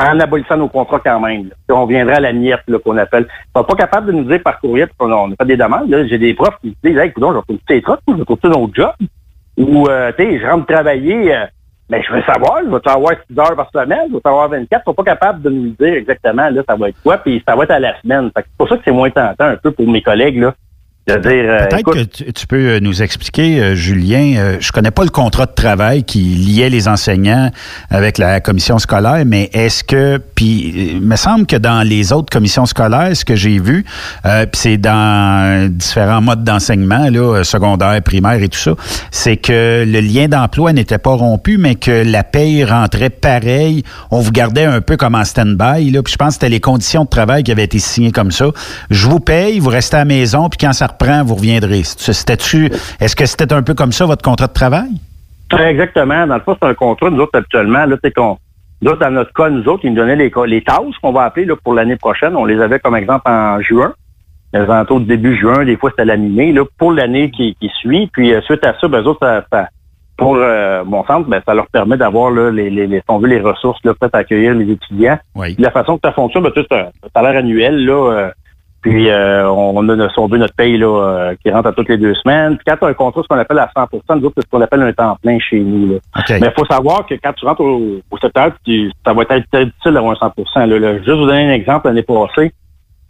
en abolissant nos contrats quand même. là. On viendrait à la miette qu'on appelle. Ils sont pas capables de nous dire par courriel, parce qu'on on a fait des demandes. J'ai des profs qui disent Hey, écoute, je continuer tes trucs, je vais continuer notre job. Ou euh, tu sais, je rentre travailler. euh, mais je veux savoir, je vais avoir 6 heures par semaine, je vais avoir 24. Ils sont pas capables de nous dire exactement, là, ça va être quoi, puis ça va être à la semaine. C'est pour ça que c'est moins tentant un peu pour mes collègues, là, euh, Peut-être écoute, que tu, tu peux euh, nous expliquer, euh, Julien. euh, je connais pas le contrat de travail qui liait les enseignants avec la commission scolaire, mais est-ce que, puis euh, il me semble que dans les autres commissions scolaires, ce que j'ai vu, euh, puis c'est dans différents modes d'enseignement, là, euh, secondaire, primaire et tout ça, c'est que le lien d'emploi n'était pas rompu, mais que la paye rentrait pareil. On vous gardait un peu comme en stand-by, là. Puis je pense que c'était les conditions de travail qui avaient été signées comme ça. Je vous paye, vous restez à la maison, puis quand ça reprend, vous reviendrez. C'était-tu, est-ce que c'était un peu comme ça votre contrat de travail? Exactement. Dans le fond, c'est un contrat, nous autres, habituellement, là, c'est qu'on. Nous autres, dans notre cas, nous autres, ils nous donnaient les, les tâches qu'on va appeler là, pour l'année prochaine. On les avait comme exemple en juin. Les alentours du début juin, des fois c'était la mi-mai, là, pour l'année qui, qui suit. Puis euh, suite à ça, ben, eux autres, ça, ça- pour euh, mon centre, ben, ça leur permet d'avoir là, les, les, les, si on veut, les ressources là, prêtes à accueillir les étudiants. Oui. La façon que ça fonctionne, ben, sais, c'est un salaire annuel, là. euh, puis euh, on a notre, si on veut, notre paye là, euh, qui rentre à toutes les deux semaines. Puis quand tu as un contrat, ce qu'on appelle à 100 nous autres, c'est ce qu'on appelle un temps plein chez nous. Là. OK. Mais il faut savoir que quand tu rentres au, au secteur, tu- ça va être très difficile d'avoir un 100 là, là. Juste vous donner un exemple, l'année passée,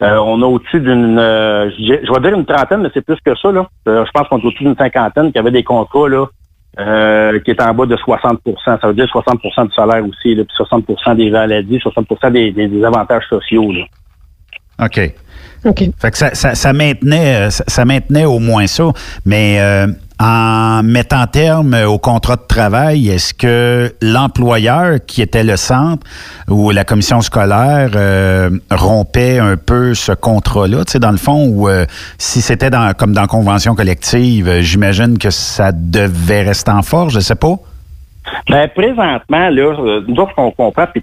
euh, on a au-dessus d'une, euh, je je vais dire une trentaine, mais c'est plus que ça. Là. Euh, je pense qu'on est au-dessus d'une cinquantaine qui avait des contrats là, euh, qui étaient en bas de 60% Ça veut dire 60% du salaire aussi, là, puis 60 des maladies, 60 des, des, des avantages sociaux. Là. OK. OK. Fait que ça, ça, ça maintenait, ça, ça maintenait au moins ça. Mais euh, en mettant terme au contrat de travail, est-ce que l'employeur, qui était le centre ou la commission scolaire, euh, rompait un peu ce contrat-là, tu sais, dans le fond, ou euh, si c'était dans, comme dans convention collective, euh, j'imagine que ça devait rester en force, je sais pas. Ben, présentement, là, euh, nous autres, on comprend, puis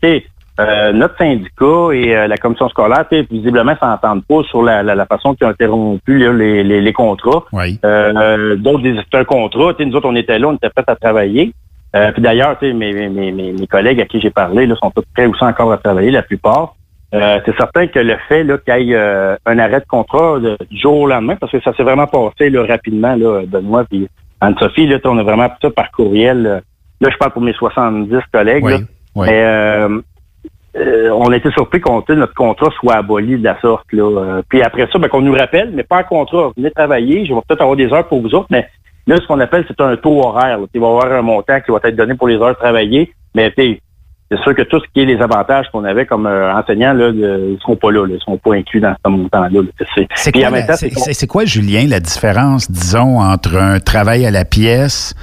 euh, notre syndicat et euh, la commission scolaire, tu sais, visiblement, s'entendent pas sur la, la, la façon qu'ils ont interrompu là, les, les, les contrats. Oui. Euh, D'autres disaient c'était un contrat. Tu sais, nous autres, on était là, on était prêts à travailler. Euh, puis d'ailleurs, tu sais, mes, mes, mes, mes collègues à qui j'ai parlé là, sont tous prêts aussi encore à travailler, la plupart. Euh, c'est certain que le fait là, qu'il y ait euh, un arrêt de contrat du jour au lendemain, parce que ça s'est vraiment passé là, rapidement, là, Benoît puis Anne-Sophie, là, on a vraiment pris ça par courriel. là. je parle pour mes 70 collègues, oui. mais euh, on a été surpris sais, notre contrat soit aboli de la sorte. Là. Euh, puis après ça, ben, qu'on nous rappelle, mais pas un contrat. Venez travailler, je vais peut-être avoir des heures pour vous autres, mais là, ce qu'on appelle, c'est un taux horaire. là. Il va y avoir un montant qui va être donné pour les heures travaillées, mais c'est sûr que tout ce qui est les avantages qu'on avait comme euh, enseignants, là, ils seront pas là, là, ils seront pas inclus dans ce montant-là. quoi, c'est quoi, Julien, la différence, disons, entre un travail à la pièce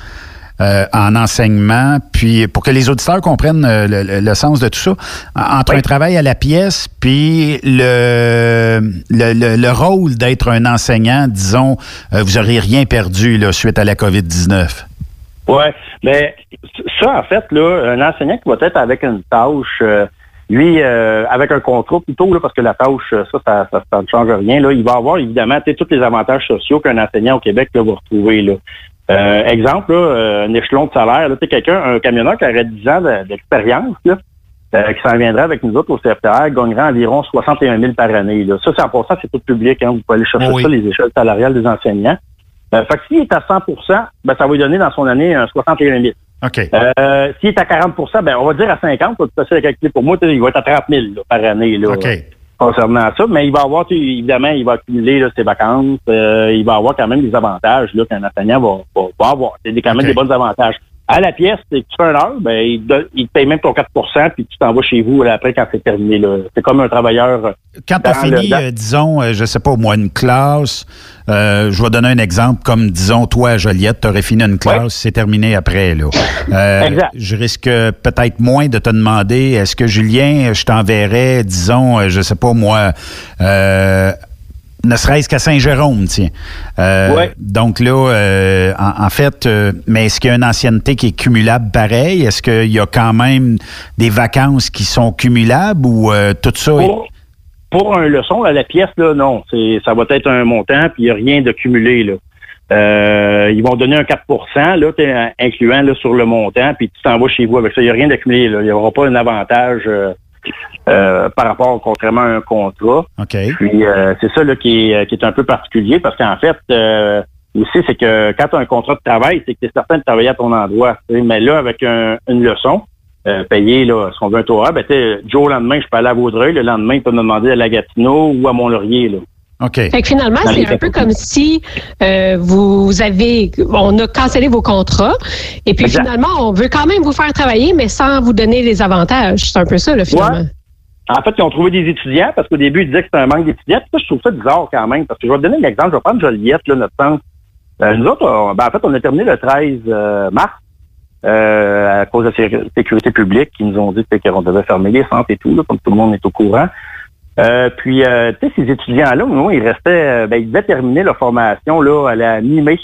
euh, en enseignement, puis pour que les auditeurs comprennent euh, le, sens de tout ça, en- entre Oui. un travail à la pièce, puis le, le, le- le rôle d'être un enseignant, disons, euh, vous auriez rien perdu là, suite à la COVID-19. Ouais, mais ça, en fait, là, un enseignant qui va être avec une tâche, lui, avec un contrat plutôt, là, parce que la tâche, ça, ça, ça, ça ne change rien, là, il va avoir évidemment tous les avantages sociaux qu'un enseignant au Québec là, va retrouver. Là. Euh, exemple, là, euh, un échelon de salaire, là, quelqu'un, un camionneur qui aurait 10 ans de- d'expérience, là, euh, qui s'en viendrait avec nous autres au CFTR, gagnerait environ 61 000 par année. Là. Ça, c'est en passant, c'est tout public. Hein, vous pouvez aller chercher Oui. ça, les échelles salariales des enseignants. Euh, fait que s'il est à 100% ben, ça va lui donner dans son année un 61 000. OK. Euh, s'il est à 40% ben, on va dire à 50 c'est facile à calculer pour moi, il va être à 30 000 là, par année là, OK. Concernant ça. Mais il va avoir, évidemment, il va accumuler là, ses vacances, euh, il va avoir quand même des avantages là, qu'un enseignant va, va, va avoir. C'est des- quand même des bons avantages. À la pièce, que tu fais un heure, ben, il, te donne- il te paye même ton 4% puis tu t'en vas chez vous là, après quand c'est terminé. là. C'est comme un travailleur. euh, Quand tu as fini, le- euh, disons, euh, je sais pas, moins une classe, euh, je vais donner un exemple, comme, disons, toi, Joliette, tu aurais fini une classe, Ouais. c'est terminé après, là. Euh, Exact. Je risque peut-être moins de te demander, est-ce que, Julien, je t'enverrais, disons, je sais pas, moi, euh, ne serait-ce qu'à Saint-Jérôme, tiens. Euh, Ouais. Donc là, euh, en, en fait, euh, mais est-ce qu'il y a une ancienneté qui est cumulable pareil? Est-ce qu'il y a quand même des vacances qui sont cumulables ou euh, tout ça est- Pour, pour un leçon, à la pièce, là, non. C'est, ça va être un montant, puis il n'y a rien de cumulé. Là. Euh, ils vont donner un 4 là, incluant là, sur le montant, puis tu t'en vas chez vous avec ça. Il n'y a rien d'accumulé. Là. Il n'y aura pas un avantage euh, euh, par rapport, contrairement à un contrat. OK. Puis euh, c'est ça là, qui, est, qui est un peu particulier parce qu'en fait, euh, aussi, c'est que quand tu as un contrat de travail, c'est que tu es certain de travailler à ton endroit. Mais là, avec un- une leçon, euh, payée, là, si on veut un horaire, ben, jour au lendemain, je peux aller à Vaudreuil, le lendemain, il peut me demander à la Gatineau ou à Mont-Laurier. Fait que finalement, c'est un peu comme si euh, vous avez, on a cancellé vos contrats, et puis Exact. finalement, on veut quand même vous faire travailler, mais sans vous donner les avantages. C'est un peu ça, là, finalement. Ouais. En fait, ils ont trouvé des étudiants parce qu'au début, ils disaient que c'était un manque d'étudiants. Puis ça, je trouve ça bizarre quand même parce que je vais te donner un exemple. Je vais prendre Joliette, là, notre centre. Euh, nous autres, on- ben, en fait, on a terminé le 13 euh, mars euh, à cause de la sé- sécurité publique qui nous ont dit qu'on devait fermer les centres et tout, là, comme tout le monde est au courant. Euh, puis, euh, tu sais, ces étudiants-là, nous, ils restaient, euh, ben, ils devaient terminer leur formation là à la mi-mai.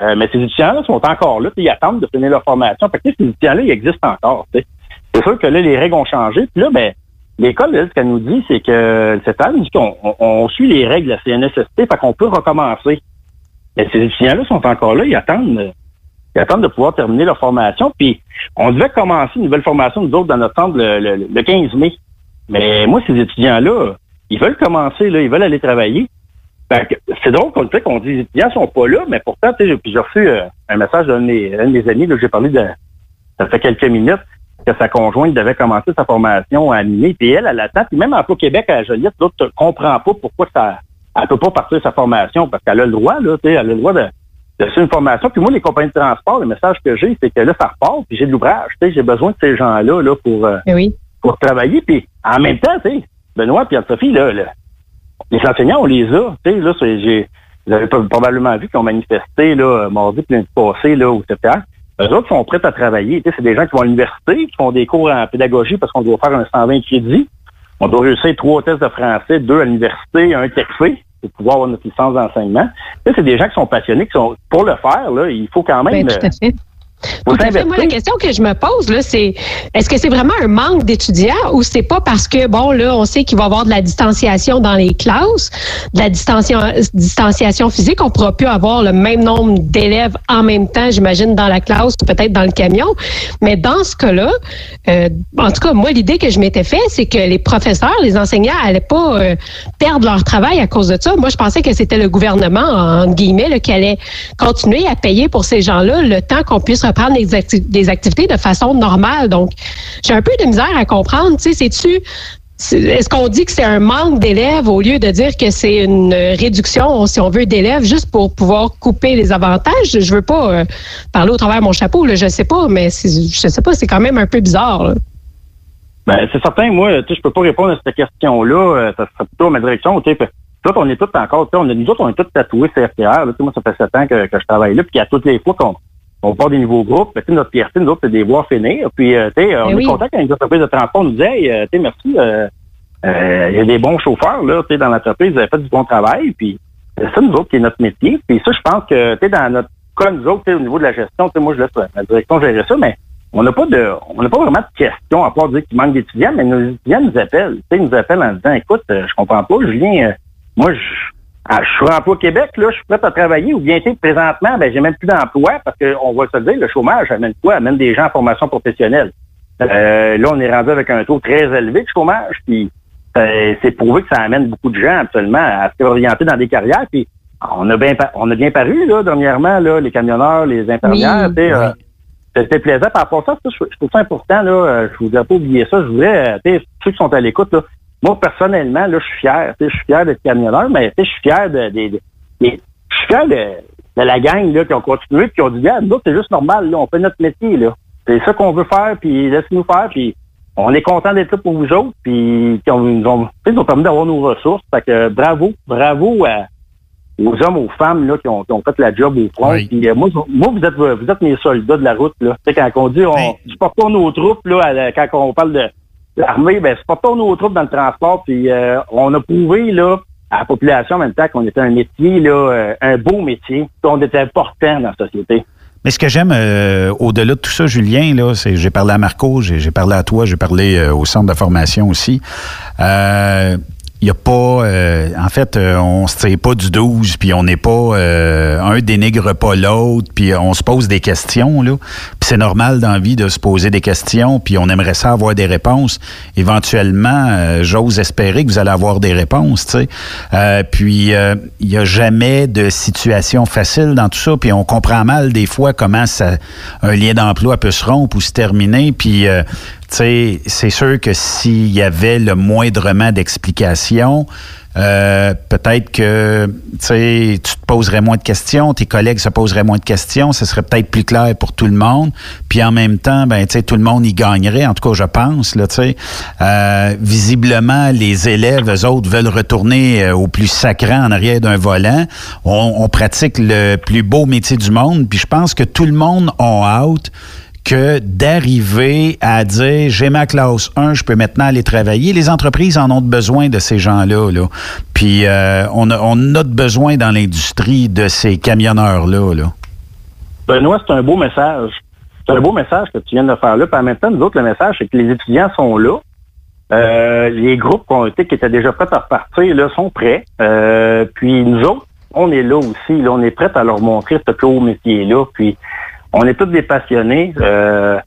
Euh, mais ces étudiants-là sont encore là, tu sais, ils attendent de finir leur formation. Fait que ces étudiants-là, ils existent encore. C'est sûr que là, les règles ont changé. Puis là, ben, l'école, ce qu'elle nous dit, c'est que cette année, on, suit les règles de la CNSST, fait qu'on peut recommencer. Mais ces étudiants-là sont encore là, ils attendent, ils attendent de pouvoir terminer leur formation. Puis on devait commencer une nouvelle formation, nous autres, dans notre centre le- le 15 mai. Mais moi, ces étudiants-là, ils veulent commencer, là, ils veulent aller travailler. C'est drôle qu'on qu'on dit les étudiants sont pas là, mais pourtant, j'ai- reçu euh, un message d'un de mes, amis, j'ai parlé de ça fait quelques minutes, que sa conjointe devait commencer sa formation à minuit, puis elle, elle attend, puis même Emploi Québec à Joliette, l'autre ne comprend pas pourquoi ça elle peut pas partir sa formation, parce qu'elle a le droit, là, elle a le droit de, de faire une formation. Puis moi, les compagnies de transport, le message que j'ai, c'est que là, ça repart, puis j'ai de l'ouvrage, j'ai besoin de ces gens-là, là, pour, euh, Eh oui. Pour travailler. Puis en même temps, tu sais, Benoît et Anne-Sophie, là, là, les enseignants, on les a. Tu sais, là, j'ai, vous avez probablement vu qu'ils ont manifesté là, mardi puis lundi passé là, au CPR. Eux autres sont prêts à travailler. C'est des gens qui vont à l'université, qui font des cours en pédagogie parce qu'on doit faire un 120 crédits. On doit réussir trois tests de français, deux à l'université, un TECFé pour pouvoir avoir notre licence d'enseignement. C'est des gens qui sont passionnés, qui sont pour le faire, là, il faut quand même. Ben, tout à fait. Tout à fait. Moi, la question que je me pose, là, c'est est-ce que c'est vraiment un manque d'étudiants ou c'est pas parce que, bon, là, on sait qu'il va y avoir de la distanciation dans les classes, de la distanciation, physique, on pourra plus avoir le même nombre d'élèves en même temps, j'imagine, dans la classe ou peut-être dans le camion. Mais dans ce cas-là, euh, en tout cas, moi, l'idée que je m'étais fait, c'est que les professeurs, les enseignants allaient pas euh, perdre leur travail à cause de ça. Moi, je pensais que c'était le gouvernement, entre guillemets, là, qui allait continuer à payer pour ces gens-là le temps qu'on puisse reprendre des, activités de façon normale. Donc, j'ai un peu de misère à comprendre. Tu sais, c'est-tu est-ce qu'on dit que c'est un manque d'élèves au lieu de dire que c'est une réduction, si on veut, d'élèves juste pour pouvoir couper les avantages? Je veux pas euh, parler au travers de mon chapeau, là, je sais pas, mais je sais pas, c'est quand même un peu bizarre. Ben, c'est certain, moi, tu je peux pas répondre à cette question-là. Euh, ça serait plutôt ma direction. Tu sais, on est tous encore, on nous autres, on est tous tatoués CFTR. Moi, ça fait sept ans que, je travaille là, puis à toutes les fois qu'on on part des nouveaux groupes, ben, notre fierté, nous autres, c'est de les voir finir. Puis, euh, tu sais, on ben est content quand les entreprises de transport nous disent, hey, euh, tu sais, merci, euh, il y a des bons chauffeurs, là, tu sais, dans l'entreprise, ils avaient fait du bon travail. Puis, c'est ça, nous autres, qui est notre métier. Puis ça, je pense que, tu sais, dans notre cas, nous autres, au niveau de la gestion, tu sais, moi, je laisse la direction gérer ça, mais on n'a pas de, on n'a pas vraiment de questions à part dire qu'il manque d'étudiants, mais nos étudiants nous appellent. Tu sais, ils nous appellent en disant, écoute, je comprends pas, Julien, moi, je, ah, je suis emploi Québec, là, je suis prêt à travailler, ou bien tu présentement, ben j'ai même plus d'emploi parce qu'on va se dire, le chômage amène quoi? Amène des gens en formation professionnelle. Euh, là, on est rendu avec un taux très élevé de chômage, puis euh, c'est prouvé que ça amène beaucoup de gens absolument à se orienter dans des carrières. Puis on a bien on a bien paru là dernièrement là les camionneurs, les infirmières. Euh, c'était plaisant. Par rapport à ça, je, trouve ça important là. Je voudrais pas oublier ça. Je voudrais, ceux qui sont à l'écoute là, moi, personnellement, là, je suis fier. Je suis fier d'être camionneur, mais je suis fier de, de, de, je suis fier de, la gang là, qui ont continué qui ont dit, ah, nous, c'est juste normal, là, on fait notre métier, là. C'est ça qu'on veut faire, puis laissez-nous faire, puis on est content d'être là pour vous autres, puis qui nous ont, ont permis d'avoir nos ressources. Fait que bravo, bravo aux hommes, aux femmes là, qui, ont, qui ont fait la job au front. Puis, euh, moi, moi, vous êtes vous êtes mes soldats de la route. Là. quand on dit on ben supporte pas nos troupes, là, quand on parle de l'armée, ben, pas pas nos troupes dans le transport, puis euh, on a prouvé là à la population en même temps qu'on était un métier, là, euh, un beau métier, qu'on était important dans la société. Mais ce que j'aime euh, au-delà de tout ça, Julien, là, c'est j'ai parlé à Marco, j'ai parlé à toi, j'ai parlé au centre de formation aussi il y a pas euh, en fait euh, on se tire pas du 12 puis on n'est pas euh, un dénigre pas l'autre puis on se pose des questions là. Puis c'est normal dans la vie de se poser des questions puis on aimerait ça avoir des réponses. Éventuellement j'ose espérer que vous allez avoir des réponses tu sais. Puis il y a jamais de situation facile dans tout ça puis on comprend mal des fois comment ça un lien d'emploi peut se rompre ou se terminer puis c'est sûr que s'il y avait le moindrement d'explications, euh, peut-être que tu te poserais moins de questions, tes collègues se poseraient moins de questions, ce serait peut-être plus clair pour tout le monde. Puis en même temps, ben tout le monde y gagnerait. En tout cas, je pense. Là, euh, visiblement, les élèves, eux autres, veulent retourner euh, au plus sacré en arrière d'un volant. On, on, pratique le plus beau métier du monde. Puis je pense que tout le monde a out que d'arriver à dire j'ai ma classe 1, je peux maintenant aller travailler. Les entreprises en ont besoin de ces gens-là. Là. Puis euh, on, a, on a besoin dans l'industrie de ces camionneurs-là. Là. Benoît, c'est un beau message. C'est un beau message que tu viens de faire là. Puis en même temps, nous autres, le message, c'est que les étudiants sont là. Euh, les groupes qui, étaient déjà prêts à repartir là, sont prêts. Euh, puis nous autres, on est là aussi. On est prêts à leur montrer ce plus métier-là. Puis on est tous des passionnés. Euh,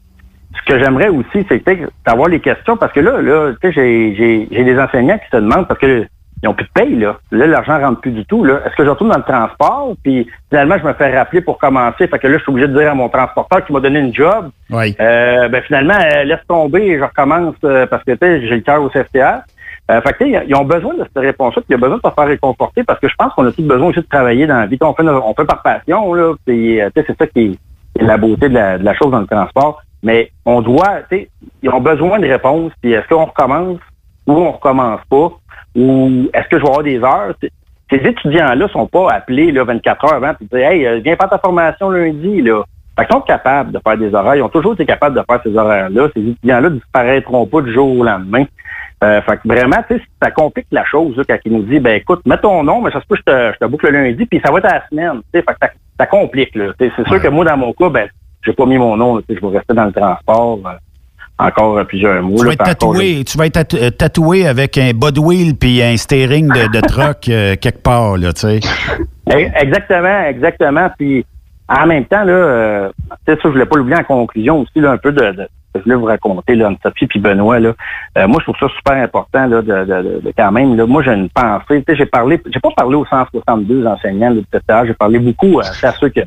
ce que j'aimerais aussi, c'est d'avoir les questions, parce que là, là, tu sais, j'ai des enseignants qui se demandent, parce que ils ont plus de paye, là. Là, l'argent rentre plus du tout, là. Est-ce que je retourne dans le transport? Puis, finalement, je me fais rappeler pour commencer. Fait que là, je suis obligé de dire à mon transporteur qui m'a donné une job. Oui. Euh, ben, finalement, euh, laisse tomber et je recommence parce que, tu sais, j'ai le cœur au CFTA. Euh, fait que, ils ont besoin de cette réponse-là, puis ils ont besoin de se faire réconforter parce que je pense qu'on a tous besoin aussi de travailler dans la vie. On fait, on fait par passion, là. Puis, c'est ça qui est la beauté de la, chose dans le transport. Mais on doit, tu sais, ils ont besoin de réponses. Puis est-ce qu'on recommence ou on recommence pas? Ou est-ce que je vais avoir des heures? Ces étudiants-là sont pas appelés là, 24 heures avant et dire Hey, euh, viens faire ta formation lundi. Là. Fait qu'ils sont capables de faire des horaires. Ils ont toujours été capables de faire ces horaires-là. Ces étudiants-là disparaîtront pas du jour au lendemain. Euh, fait que vraiment, tu sais, ça complique la chose là, quand il nous dit ben écoute, mets ton nom, mais ça se peut je te, je te boucle le lundi, puis ça va être à la semaine. Fait que ça complique. Là. C'est sûr que moi, dans mon cas, ben, j'ai pas mis mon nom. Je vais rester dans le transport euh, encore plusieurs mois. Tu vas être tatoué, tu vas être euh, tatoué avec un body wheel puis un steering de, de truck euh, quelque part, là, tu sais. Exactement, exactement. Puis en même temps, là, euh, ça, je voulais pas l'oublier en conclusion aussi, là, un peu de, de je voulais vous raconter, là, entre Sophie puis Benoît, là. moi, je trouve ça super important, là, de, de, de quand même, là. Moi, j'ai une pensée, tu sais, j'ai parlé, j'ai pas parlé aux 162 enseignants, etc. J'ai parlé beaucoup à ceux qui,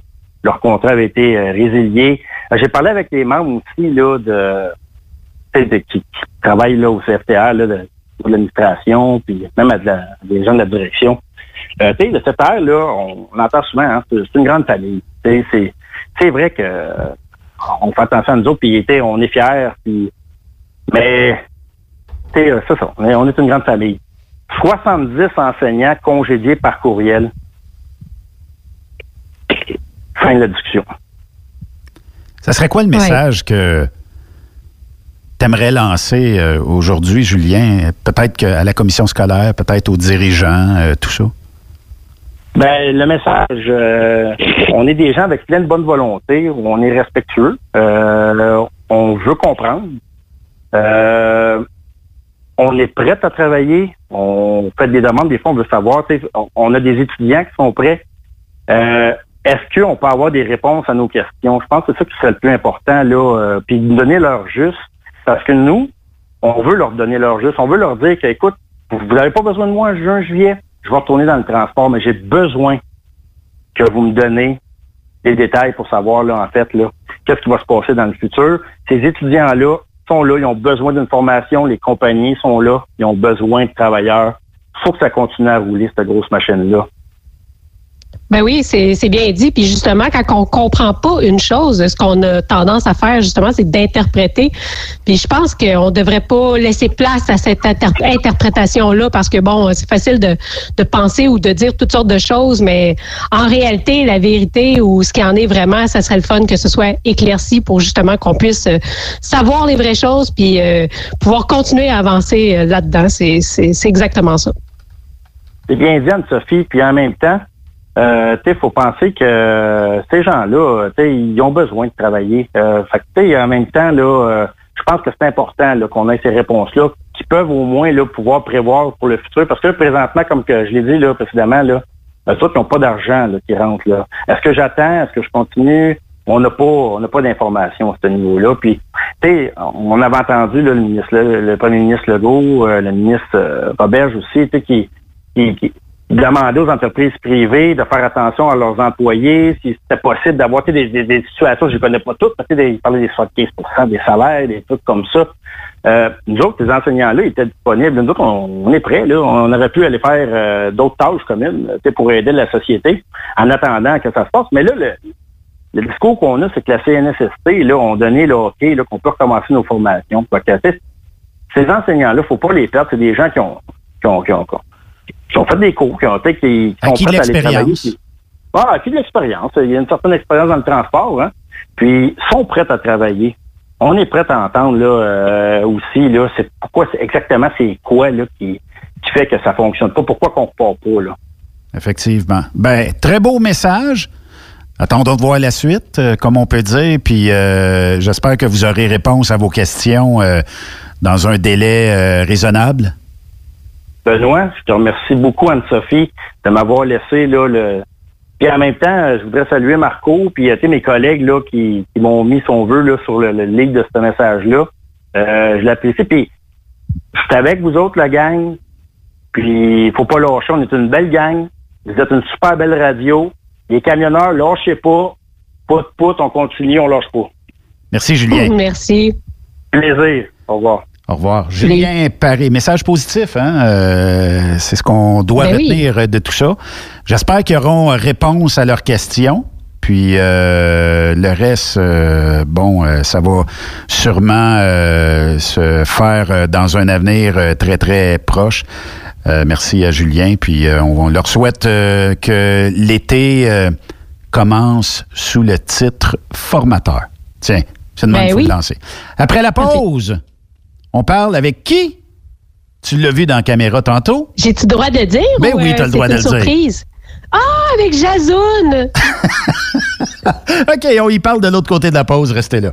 leur contrat avait été euh, résilié. Euh, J'ai parlé avec les membres aussi là, de, de- qui, qui travaillent là, au CFTR, là, de, de l'administration, puis même à de des gens de la direction. Euh, tu sais, le CFTR, là, on, on entend souvent, hein, c'est une grande famille. C'est vrai que euh, on fait attention à nous autres, puis on est fiers, puis mais tu sais, c'est ça, on est, on est une grande famille. 70 enseignants congédiés par courriel. Fin de la discussion. Ça serait quoi le message que tu aimerais lancer euh, aujourd'hui, Julien? Peut-être que à la commission scolaire, peut-être aux dirigeants, euh, tout ça? Ben, le message, euh, on est des gens avec plein de bonne volonté, on est respectueux, euh, on veut comprendre, euh, on est prêt à travailler, on fait des demandes, des fois on veut savoir, on, a des étudiants qui sont prêts. Est-ce qu'on peut avoir des réponses à nos questions? Je pense que c'est ça qui serait le plus important, là, puis nous donner leur juste, parce que nous, on veut leur donner leur juste, on veut leur dire que, écoute, vous n'avez pas besoin de moi en juin, juillet, je vais retourner dans le transport, mais j'ai besoin que vous me donnez des détails pour savoir, là, en fait, là, qu'est-ce qui va se passer dans le futur. Ces étudiants-là sont là, ils ont besoin d'une formation, les compagnies sont là, ils ont besoin de travailleurs. Il faut que ça continue à rouler, cette grosse machine-là. Ben oui, c'est bien dit. Puis justement, quand on comprend pas une chose, ce qu'on a tendance à faire, justement, c'est d'interpréter. Puis je pense qu'on devrait pas laisser place à cette inter- interprétation-là parce que, bon, c'est facile de, de penser ou de dire toutes sortes de choses, mais en réalité, la vérité ou ce qui en est vraiment, ça serait le fun que ce soit éclairci pour justement qu'on puisse euh, savoir les vraies choses puis euh, pouvoir continuer à avancer euh, là-dedans. C'est exactement ça. C'est bien dit, Anne-Sophie, puis en même temps, euh, sais, faut penser que euh, ces gens-là, ils ont besoin de travailler. Euh, fait en même temps, là, euh, je pense que c'est important qu'on ait ces réponses-là qui peuvent au moins là, pouvoir prévoir pour le futur. Parce que présentement, comme que je l'ai dit là, précédemment, là, eux autres, ils n'ont pas d'argent qui rentre. Là. Est-ce que j'attends? Est-ce que je continue? On n'a pas, on n'a pas d'informations à ce niveau-là. Puis, tu on avait entendu là, le ministre, le, premier ministre Legault, euh, le ministre euh, Roberge aussi, qui, qui, qui demandait aux entreprises privées de faire attention à leurs employés, si c'était possible d'avoir des, des, des situations, je ne connais pas toutes, parce il parlait des 75% des salaires, des trucs comme ça. Euh, nous autres, ces enseignants-là étaient disponibles. Nous autres, on, on est prêts. Là. On aurait pu aller faire euh, d'autres tâches communes pour aider la société en attendant que ça se passe. Mais là, le, le discours qu'on a, c'est que la CNSST, là, ont donné le OK, là, qu'on peut recommencer nos formations. Ces enseignants-là, faut pas les perdre. C'est des gens qui ont, qui ont, qui ont, qui ont fait des cours, qui ont été, qui, qui Acquis sont de prêts à aller travailler. l'expérience. Ah, acquis de l'expérience. Il y a une certaine expérience dans le transport, hein. Puis, sont prêts à travailler. On est prêts à entendre, là, euh, aussi, là, c'est pourquoi, c'est exactement, c'est quoi, là, qui, qui fait que ça fonctionne pas. Pourquoi qu'on repart pas, là. Effectivement. Ben, très beau message. Attendons de voir la suite, euh, comme on peut dire. Puis euh, j'espère que vous aurez réponse à vos questions euh, dans un délai euh, raisonnable. Benoît, je te remercie beaucoup, Anne-Sophie, de m'avoir laissé là le. Puis en même temps, je voudrais saluer Marco, puis euh, tu sais, mes collègues là qui, qui m'ont mis son vœu là sur le, le link de ce message-là. Euh, je l'apprécie. Puis je suis avec vous autres, la gang. Puis il faut pas lâcher. On est une belle gang. Vous êtes une super belle radio. Les camionneurs, lâchez pas. Pas de poutre, on continue, on lâche pas. Merci, Julien. Merci. Plaisir. Au revoir. Au revoir. Julien Paré, message positif, hein? Euh, c'est ce qu'on doit Ben oui. retenir de tout ça. J'espère qu'ils auront réponse à leurs questions. Puis euh, le reste, euh, bon, euh, ça va sûrement euh, se faire euh, dans un avenir euh, très, très proche. Euh, merci à Julien. Puis euh, on, on leur souhaite euh, que l'été euh, commence sous le titre formateur. Tiens, c'est de Ben qu'il faut oui. le lancer. Après la pause, on parle avec qui? Tu l'as vu dans la caméra tantôt? J'ai-tu le droit de le dire? Ben ou, oui, t'as le c'est droit de le dire. surprise? Ah, avec Jazoun! OK, on y parle de l'autre côté de la pause. Restez là.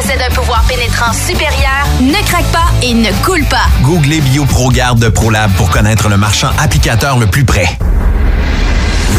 possède un pouvoir pénétrant supérieur, ne craque pas et ne coule pas. Googlez BioProGuard de ProLab pour connaître le marchand applicateur le plus près.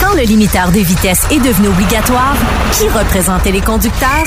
Quand le limiteur de vitesse est devenu obligatoire, qui représentait les conducteurs?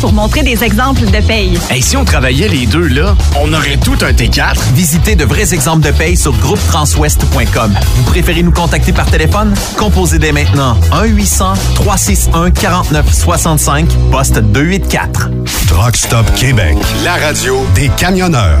pour montrer des exemples de paye. Hey, si on travaillait les deux, là, on aurait tout un T4. Visitez de vrais exemples de paye sur groupetranswest.com. Vous préférez nous contacter par téléphone? Composez dès maintenant 1-800-361-4965, poste 284. Truck Stop Québec, la radio des camionneurs.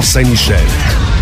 Saint-Michel.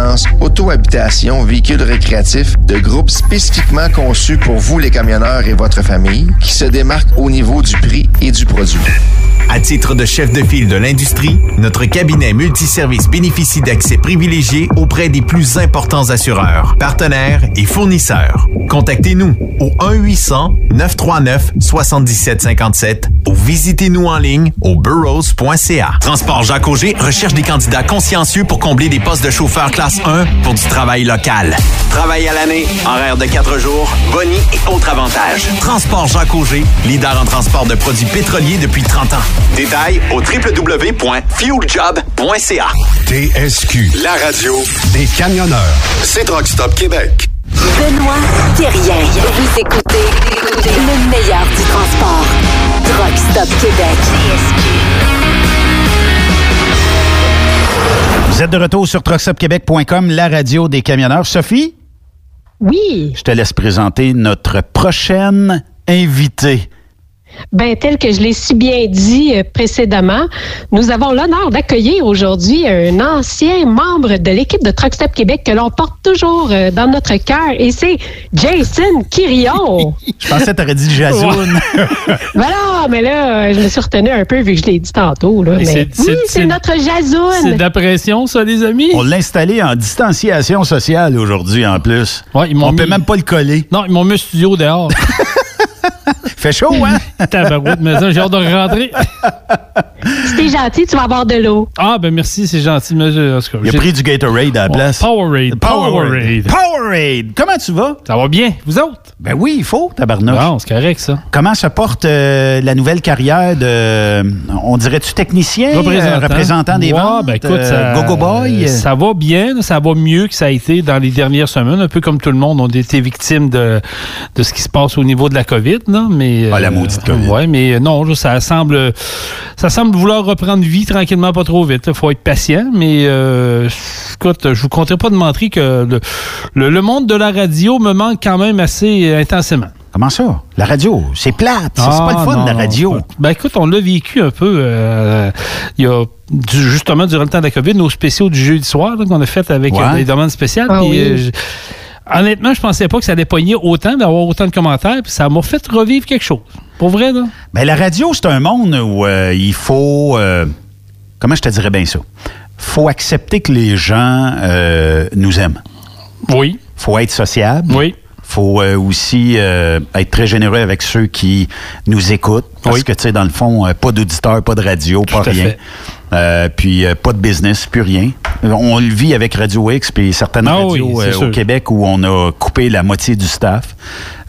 auto-habitation véhicule récréatif de groupe spécifiquement conçu pour vous les camionneurs et votre famille qui se démarque au niveau du prix et du produit. À titre de chef de file de l'industrie, notre cabinet multiservice bénéficie d'accès privilégié auprès des plus importants assureurs, partenaires et fournisseurs. Contactez-nous au 1-800-939-7757 ou visitez-nous en ligne au burrows.ca. Transport Jacques Auger recherche des candidats consciencieux pour combler des postes de chauffeur classe 1 pour du travail local. Travail à l'année, horaire de 4 jours, boni et autres avantages. Transport Jacques Auger, leader en transport de produits pétroliers depuis 30 ans. Détails au www.fueljob.ca. TSQ, La radio des camionneurs. C'est Truck Stop Québec. Benoît Thérien. Vous écoutez le meilleur du transport. Truck Stop Québec. Vous êtes de retour sur truckstopquebec.com, la radio des camionneurs. Sophie? Oui. Je te laisse présenter notre prochaine invitée. Ben, tel que je l'ai si bien dit euh, précédemment, nous avons l'honneur d'accueillir aujourd'hui un ancien membre de l'équipe de Truck Stop Québec que l'on porte toujours euh, dans notre cœur et c'est Jason Quirion. Je pensais que tu aurais dit Jazoun. voilà, mais là, je me suis retenu un peu vu que je l'ai dit tantôt. Là, Mais mais c'est- oui, c'est- c'est c'est- notre C'est Jazoun. de la pression, ça, les amis? On l'a installé en distanciation sociale aujourd'hui en plus. ils m'ont On peut mis- même pas le coller. Non, ils m'ont mis studio dehors. Fait chaud, hein? Tabarouette, mais ça, j'ai hâte de rentrer. Si t'es gentil, tu vas avoir de l'eau. Ah, ben merci, c'est gentil. Mais je, en tout cas, Il a pris du Gatorade à la place. Powerade. Powerade. Powerade. Comment tu vas? Ça va bien, vous autres? Ben oui, il faut, tabarnouche. Non, c'est correct, ça. Comment se porte euh, la nouvelle carrière de, on dirait-tu technicien, euh, représentant des Ouais, ventes, ben écoute, euh, ça, Go-Go Boy? Ça va bien, ça va mieux que ça a été dans les dernières semaines. Un peu comme tout le monde, on a été victime de, de ce qui se passe au niveau de la COVID. Là, mais, Ah, la maudite COVID. Ouais, mais non, là, ça semble, ça semble vouloir reprendre vie tranquillement, pas trop vite. Il faut être patient, mais euh, écoute, je vous compterai pas de mentir que le, le- le monde de la radio me manque quand même assez intensément. Comment ça? La radio, c'est plate. C'est Ah, pas le fun, non, la non, radio. écoute. Ben écoute, on l'a vécu un peu. euh, Il y a du- justement durant le temps de la COVID, nos spéciaux du jeudi soir qu'on a fait avec Ouais. euh, des demandes spéciales. Ah oui. Je- honnêtement, je pensais pas que ça allait pogner autant, d'avoir autant de commentaires. Puis ça m'a fait revivre quelque chose. Pour vrai, là. Ben, la radio, c'est un monde où euh, il faut. euh, comment je te dirais bien ça? faut accepter que les gens euh, nous aiment. Oui. faut être sociable. Oui. faut aussi être très généreux avec ceux qui nous écoutent. Parce que, tu sais, dans le fond, pas d'auditeur, pas de radio, pas Tout rien. fait. Euh, puis euh, pas de business, plus rien. On le vit avec Radio X puis certaines Ah radios euh, au. Québec où on a coupé la moitié du staff.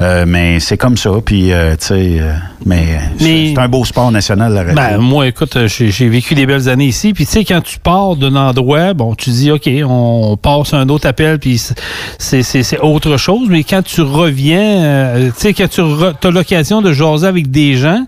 Euh, mais c'est comme ça. Puis, euh, tu sais, euh, mais, c'est- Mais- c'est un beau sport national, la radio. Ben, moi, écoute, euh, j'ai vécu des belles années ici. Puis, tu sais, quand tu pars d'un endroit, bon, tu dis, OK, on passe un autre appel, puis c'est- autre chose. Mais quand tu reviens, euh, tu sais, quand tu as l'occasion de jaser avec des gens,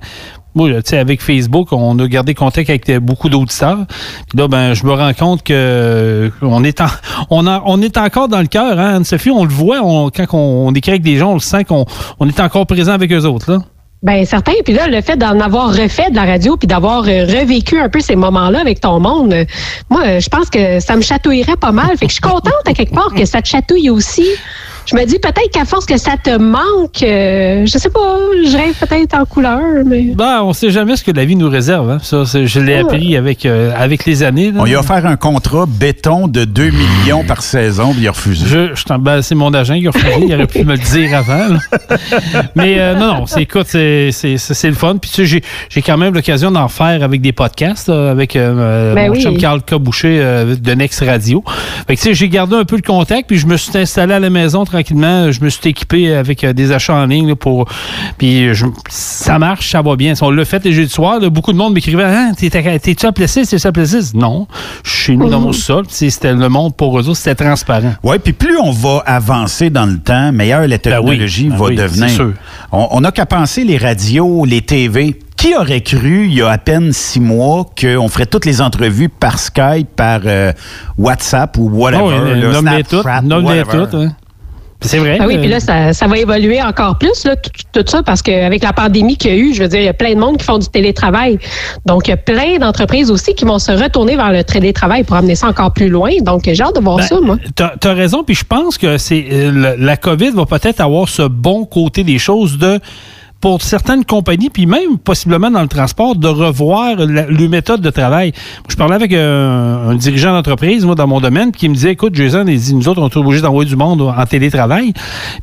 moi, tu sais, avec Facebook, on a gardé contact avec euh, beaucoup d'auditeurs. Puis là, ben, je me rends compte que euh, on est en- on, est encore dans le cœur, hein, Anne-Sophie. On le voit quand on, écrit avec des gens, on le sent qu'on on est encore présent avec eux autres, là. Ben certain. Puis là, le fait d'en avoir refait de la radio puis d'avoir euh, revécu un peu ces moments-là avec ton monde, moi, je pense que ça me chatouillerait pas mal. Fait que je suis contente à quelque part que ça te chatouille aussi. Je me dis peut-être qu'à force que ça te manque, euh, je sais pas, je rêve peut-être en couleur, mais. Ben, on sait jamais ce que la vie nous réserve. Hein. Ça, je l'ai Ah. appris avec, euh, avec les années. là. On lui a offert un contrat béton de 2 millions par saison, puis il a refusé. Je, je t'en- ben, c'est mon agent qui a refusé. Il aurait pu me le dire avant. là. Mais euh, non, non, c'est, écoute, c'est, le fun. Puis tu sais, j'ai, j'ai quand même l'occasion d'en faire avec des podcasts, là, avec euh, Ben mon oui. chum Carl Caboucher euh, de Next Radio. Fait que tu sais, j'ai gardé un peu le contact, puis je me suis installé à la maison tranquillement. Je me suis équipé avec euh, des achats en ligne là, pour. Puis je- ça marche, ça va bien. On l'a fait les jeudis soirs. là, beaucoup de monde m'écrivait t'es, t'es-tu à Plessis? T'es-tu à Plessis? Non. Je suis chez nous dans mon sol. C'était le monde pour eux autres, c'était transparent. Oui, puis plus on va avancer dans le temps, meilleure la technologie Ben va oui, devenir. sûr. On n'a qu'à penser les radios, les TV. Qui aurait cru, il y a à peine six mois, qu'on ferait toutes les entrevues par Skype, par euh, WhatsApp ou whatever, Ah nomme-les toutes, Snapchat, nomme-les whatever. toutes, hein. C'est vrai. Ah oui, euh, puis là, ça, ça va évoluer encore plus, là, tout, tout ça, parce qu'avec la pandémie qu'il y a eu, je veux dire, il y a plein de monde qui font du télétravail. Donc, il y a plein d'entreprises aussi qui vont se retourner vers le télétravail pour amener ça encore plus loin. Donc, j'ai hâte de voir Ben, ça, moi. T'as as raison, puis je pense que c'est euh, la COVID va peut-être avoir ce bon côté des choses de pour certaines compagnies, puis même possiblement dans le transport, de revoir la, le méthode de travail. Je parlais avec un, dirigeant d'entreprise, moi, dans mon domaine, qui me disait, écoute, Jason, dit, nous autres, on est obligés d'envoyer du monde en télétravail,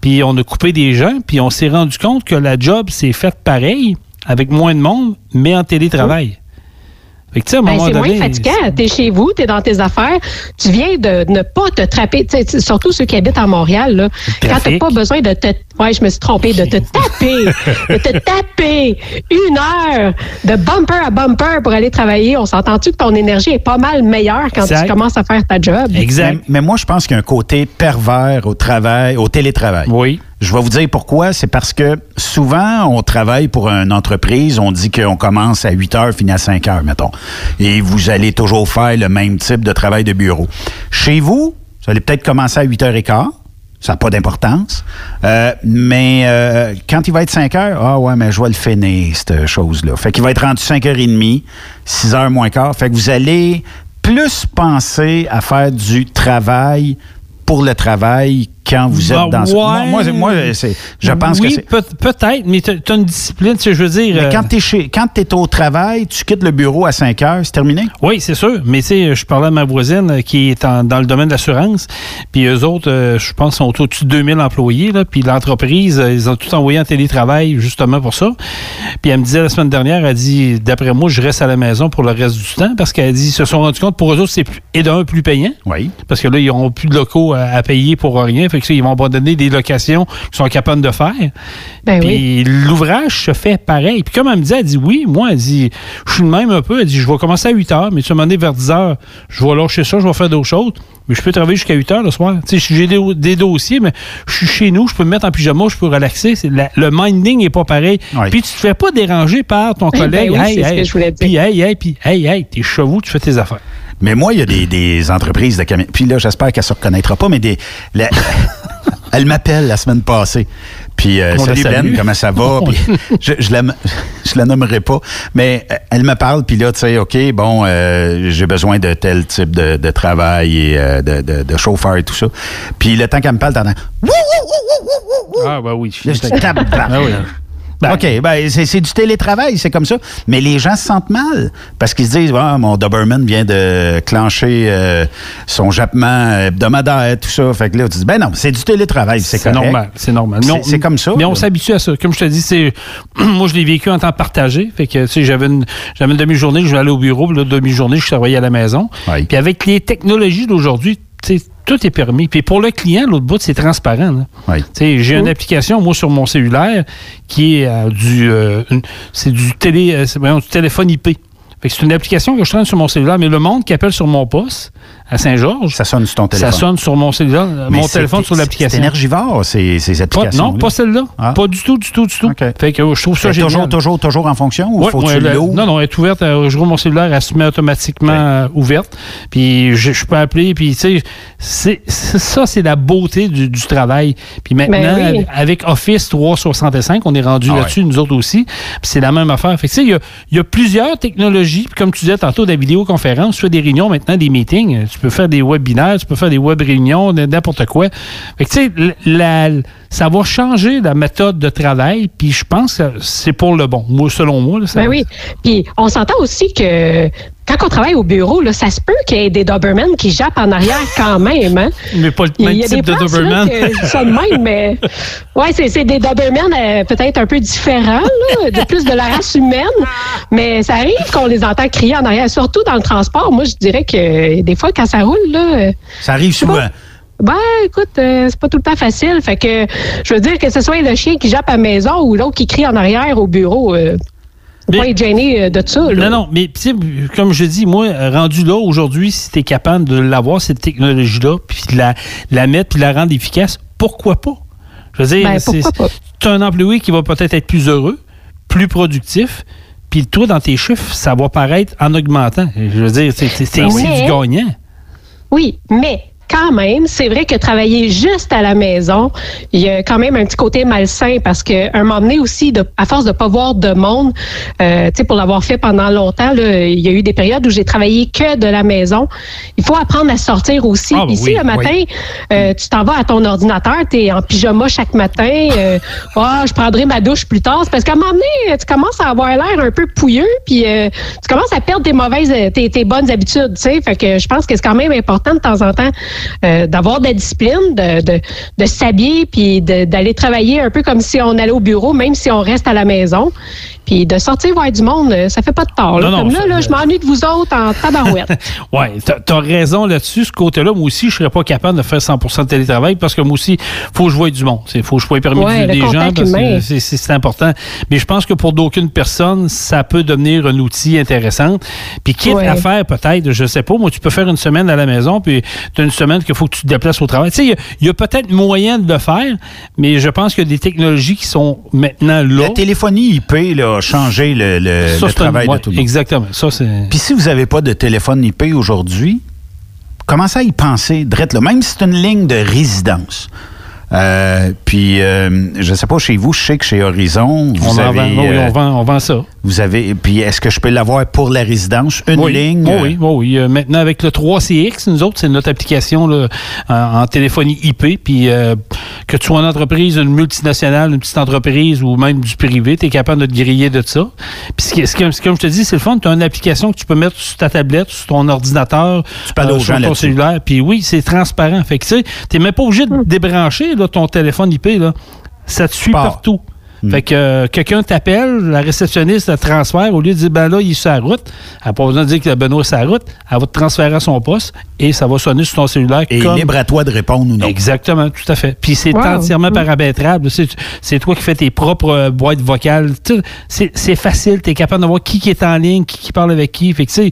puis on a coupé des gens, puis on s'est rendu compte que la job s'est faite pareil, avec moins de monde, mais en télétravail. Que, tu sais, à un Ben, c'est donné, moins fatigant. T'es chez vous, t'es dans tes affaires. Tu viens de ne pas te tu- surtout ceux qui habitent à Montréal, là. Quand t'as pas besoin de te. Ouais, je me suis trompée, de te taper. de te taper une heure de bumper à bumper pour aller travailler. On s'entend-tu que ton énergie est pas mal meilleure quand Exact. tu commences à faire ta job? Mais, mais moi, je pense qu'il y a un côté pervers au travail, au télétravail. Oui. Je vais vous dire pourquoi. C'est parce que souvent, on travaille pour une entreprise, on dit qu'on commence à 8 heures, finit à 5 heures, mettons. Et vous allez toujours faire le même type de travail de bureau. Chez vous, vous allez peut-être commencer à 8 heures et quart. Ça n'a pas d'importance. Euh, mais euh, quand il va être 5 heures, ah ouais, mais je vais le finir, cette chose-là. Fait qu'il va être rendu 5 heures et demie, 6 heures moins quart. Fait que vous allez plus penser à faire du travail pour le travail quand vous êtes Ben, dans ce... ouais. Moi, moi, je pense oui, que c'est... peut- peut-être, mais tu as une discipline, tu sais, je veux dire. Mais euh, quand tu es, quand es au travail, tu quittes le bureau à 5 heures, c'est terminé? Oui, c'est sûr. Mais tu sais, je parlais à ma voisine euh, qui est en- dans le domaine de l'assurance. Puis eux autres, euh, je pense, sont au-dessus de 2000 employés. Là, puis l'entreprise, ils ont tout envoyé en télétravail justement pour ça. Puis elle me disait la semaine dernière, elle dit, d'après moi, je reste à la maison pour le reste du temps parce qu'elle dit, ils se sont rendus compte, pour eux autres, c'est plus, et d'un plus payant. Oui. Parce que là, ils n'auront plus de locaux à, à payer pour rien. Fait que ça, ils vont abandonner des locations qu'ils sont capables de faire. Ben Puis l'ouvrage se fait pareil. Puis comme elle me dit, elle dit oui, moi, elle dit, je suis de même un peu. Elle dit, je vais commencer à 8 heures, mais tu vas m'emmener vers 10 heures. Je vais lâcher ça, je vais faire d'autres choses. Mais je peux travailler jusqu'à 8 heures le soir. Tu sais, j'ai des, des dossiers, mais je suis chez nous, je peux me mettre en pyjama, je peux relaxer. C'est la- le minding n'est pas pareil. Puis tu te fais pas déranger par ton ben collègue. oui, hey, c'est ce hey, que je voulais dire. Puis hey, hey, puis hey, hey, t'es chevaux, tu fais tes affaires. Mais moi, il y a des, des entreprises de camions. Puis là, j'espère qu'elle ne se reconnaîtra pas, mais des. la- elle m'appelle la semaine passée. Puis, euh, salut Ben, comment ça va? Puis, je, je, la, je la nommerai pas. Mais euh, elle me parle, puis là, tu sais, OK, bon, euh, j'ai besoin de tel type de, de travail et euh, de, de, de chauffeur et tout ça. Puis le temps qu'elle me parle, t'entends. Ah, ben oui. Là, je tabarnak. Ah oui. OK, ben, c'est c'est du télétravail, c'est comme ça. Mais les gens se sentent mal parce qu'ils se disent ah, mon Doberman vient de clencher euh, son jappement hebdomadaire, tout ça. Fait que là, tu dis ben non, c'est du télétravail, c'est correct. normal, c'est normal. C'est comme ça. Mais on s'habitue à ça. Comme je te dis, c'est moi je l'ai vécu en temps partagé. Fait que tu sais, j'avais une j'avais une demi-journée, je vais aller au bureau, puis l'autre demi-journée, je travaillais à la maison. Puis avec les technologies d'aujourd'hui, tout est permis. Puis pour le client, l'autre bout, c'est transparent. sais, J'ai une application, moi, sur mon cellulaire, qui est euh, du euh, c'est du télé euh, du téléphone IP. C'est une application que je traîne sur mon cellulaire, mais le monde qui appelle sur mon poste à Saint-Georges? Ça sonne sur ton téléphone. Ça sonne sur mon cellulaire, Mais mon c'est- téléphone sur l'application. C'est énergivore, ces, ces Pas- applications. non, pas celle-là. Pas du tout, du tout, du tout. Fait que je trouve ça C'est génial. toujours, toujours, toujours en fonction ou Ouais, faut que tu non, non, elle est ouverte. euh, Je roule mon cellulaire, elle se met automatiquement euh, ouverte. Puis je, je peux appeler. Puis tu sais, c'est- c'est- ça, c'est la beauté du, du travail. Puis maintenant, Ben oui. avec Office 365, on est rendu Ah là-dessus, nous autres aussi. Puis c'est la même affaire. Fait que tu sais, il y a, il y a plusieurs technologies. Puis comme tu disais tantôt, de la vidéoconférence, tu fais des réunions maintenant, des meetings. Tu peux faire des webinaires, tu peux faire des web réunions, n'importe quoi. Fait que tu sais, ça va changer la méthode de travail. Puis je pense que c'est pour le bon. Moi, selon moi, là, ça Ben oui. Puis on s'entend aussi que quand on travaille au bureau, là, ça se peut qu'il y ait des Doberman qui jappent en arrière quand même. Hein? Mais pas le Il même y a type des de places, Doberman. Là, que ça de même, mais ouais, c'est, c'est des Doberman euh, peut-être un peu différents, là, de plus de la race humaine. Mais ça arrive qu'on les entend crier en arrière, surtout dans le transport. Moi, je dirais que euh, des fois, quand ça roule, là. euh, Ça arrive souvent. Ben, écoute, euh, c'est pas tout le temps facile. Fait que, je veux dire que ce soit le chien qui jappe à la maison ou l'autre qui crie en arrière au bureau. Euh, faut pas être gêné euh, de ça. là. Non, non, mais comme je dis, moi, rendu là, aujourd'hui, si tu es capable de l'avoir, cette technologie-là, puis de la, la mettre, puis de la rendre efficace, pourquoi pas? Je veux dire, Ben, c'est un employé qui va peut-être être plus heureux, plus productif, puis toi, dans tes chiffres, ça va paraître en augmentant. Je veux dire, c'est Ben du gagnant. Oui, mais quand même, c'est vrai que travailler juste à la maison, il y a quand même un petit côté malsain parce que un moment donné aussi, de, à force de pas voir de monde, euh, tu sais, pour l'avoir fait pendant longtemps, là, il y a eu des périodes où j'ai travaillé que de la maison. Il faut apprendre à sortir aussi. Ah, Ici, oui, le matin, oui. euh, tu t'en vas à ton ordinateur, tu es en pyjama chaque matin. Euh, Ah, je prendrai ma douche plus tard. C'est parce qu'à un moment donné, tu commences à avoir l'air un peu pouilleux, puis euh, tu commences à perdre tes mauvaises, tes, tes bonnes habitudes. Tu sais, fait que je pense que c'est quand même important de temps en temps euh, d'avoir de la discipline, de, de, s'habiller, puis d'aller travailler un peu comme si on allait au bureau, même si on reste à la maison. Puis de sortir voir du monde, euh, ça fait pas de tort. là. Non, non, comme là, ça- là, je m'ennuie de vous autres en tabarouette. Oui, t'as as raison là-dessus. Ce côté-là, moi aussi, je serais pas capable de faire 100% de télétravail parce que moi aussi, faut que je voie du monde. Il faut que je sois permis Ouais, des gens c'est- important. Mais je pense que pour d'aucune personne, ça peut devenir un outil intéressant. Puis quitte Ouais. à faire peut-être, je sais pas, moi, tu peux faire une semaine à la maison, puis tu as une semaine qu'il faut que tu te déplaces au travail. Tu sais, il y a- il y a, peut-être moyen de le faire, mais je pense qu'il y a des technologies qui sont maintenant là. La téléphonie IP là, a changé le, le- Ça, le un- travail ouais, de tout le monde. Exactement. Ça. Puis si vous n'avez pas de téléphone IP aujourd'hui, commencez à y penser, drette là. Même si c'est une ligne de résidence. Euh, puis, euh, je sais pas, chez vous, je sais que chez Horizon, vous On avez... vend- oui, euh, on vend- on vend ça. Vous avez... Puis, est-ce que je peux l'avoir pour la résidence? Une oui, ligne? Oui, euh, oui, oui. Euh, maintenant, avec le 3CX, nous autres, c'est notre application là, en, en téléphonie IP. Puis euh, que tu sois une entreprise, une multinationale, une petite entreprise ou même du privé, tu es capable de te griller de ça. Puis ce qui- ce qui- ce- comme je te dis, c'est le fun. Tu as une application que tu peux mettre sur ta tablette, sur ton ordinateur, Tu parles aux gens sur ton cellulaire. Puis oui, c'est transparent. Fait que tu sais, t'es même pas obligé de débrancher là, ton téléphone IP. Là. Ça te suit partout. Fait que euh, quelqu'un t'appelle, la réceptionniste te transfère, au lieu de dire, ben là, il est sur la route, elle n'a pas besoin de dire que le Benoît est sur la route, elle va te transférer à son poste et ça va sonner sur ton cellulaire. Et comme- libre à toi de répondre ou non. Exactement, tout à fait. Puis c'est Wow. entièrement paramétrable. C'est, c'est toi qui fais tes propres euh, boîtes vocales. C'est facile. Tu es capable de voir qui, qui est en ligne, qui, qui parle avec qui. Fait que, tu sais,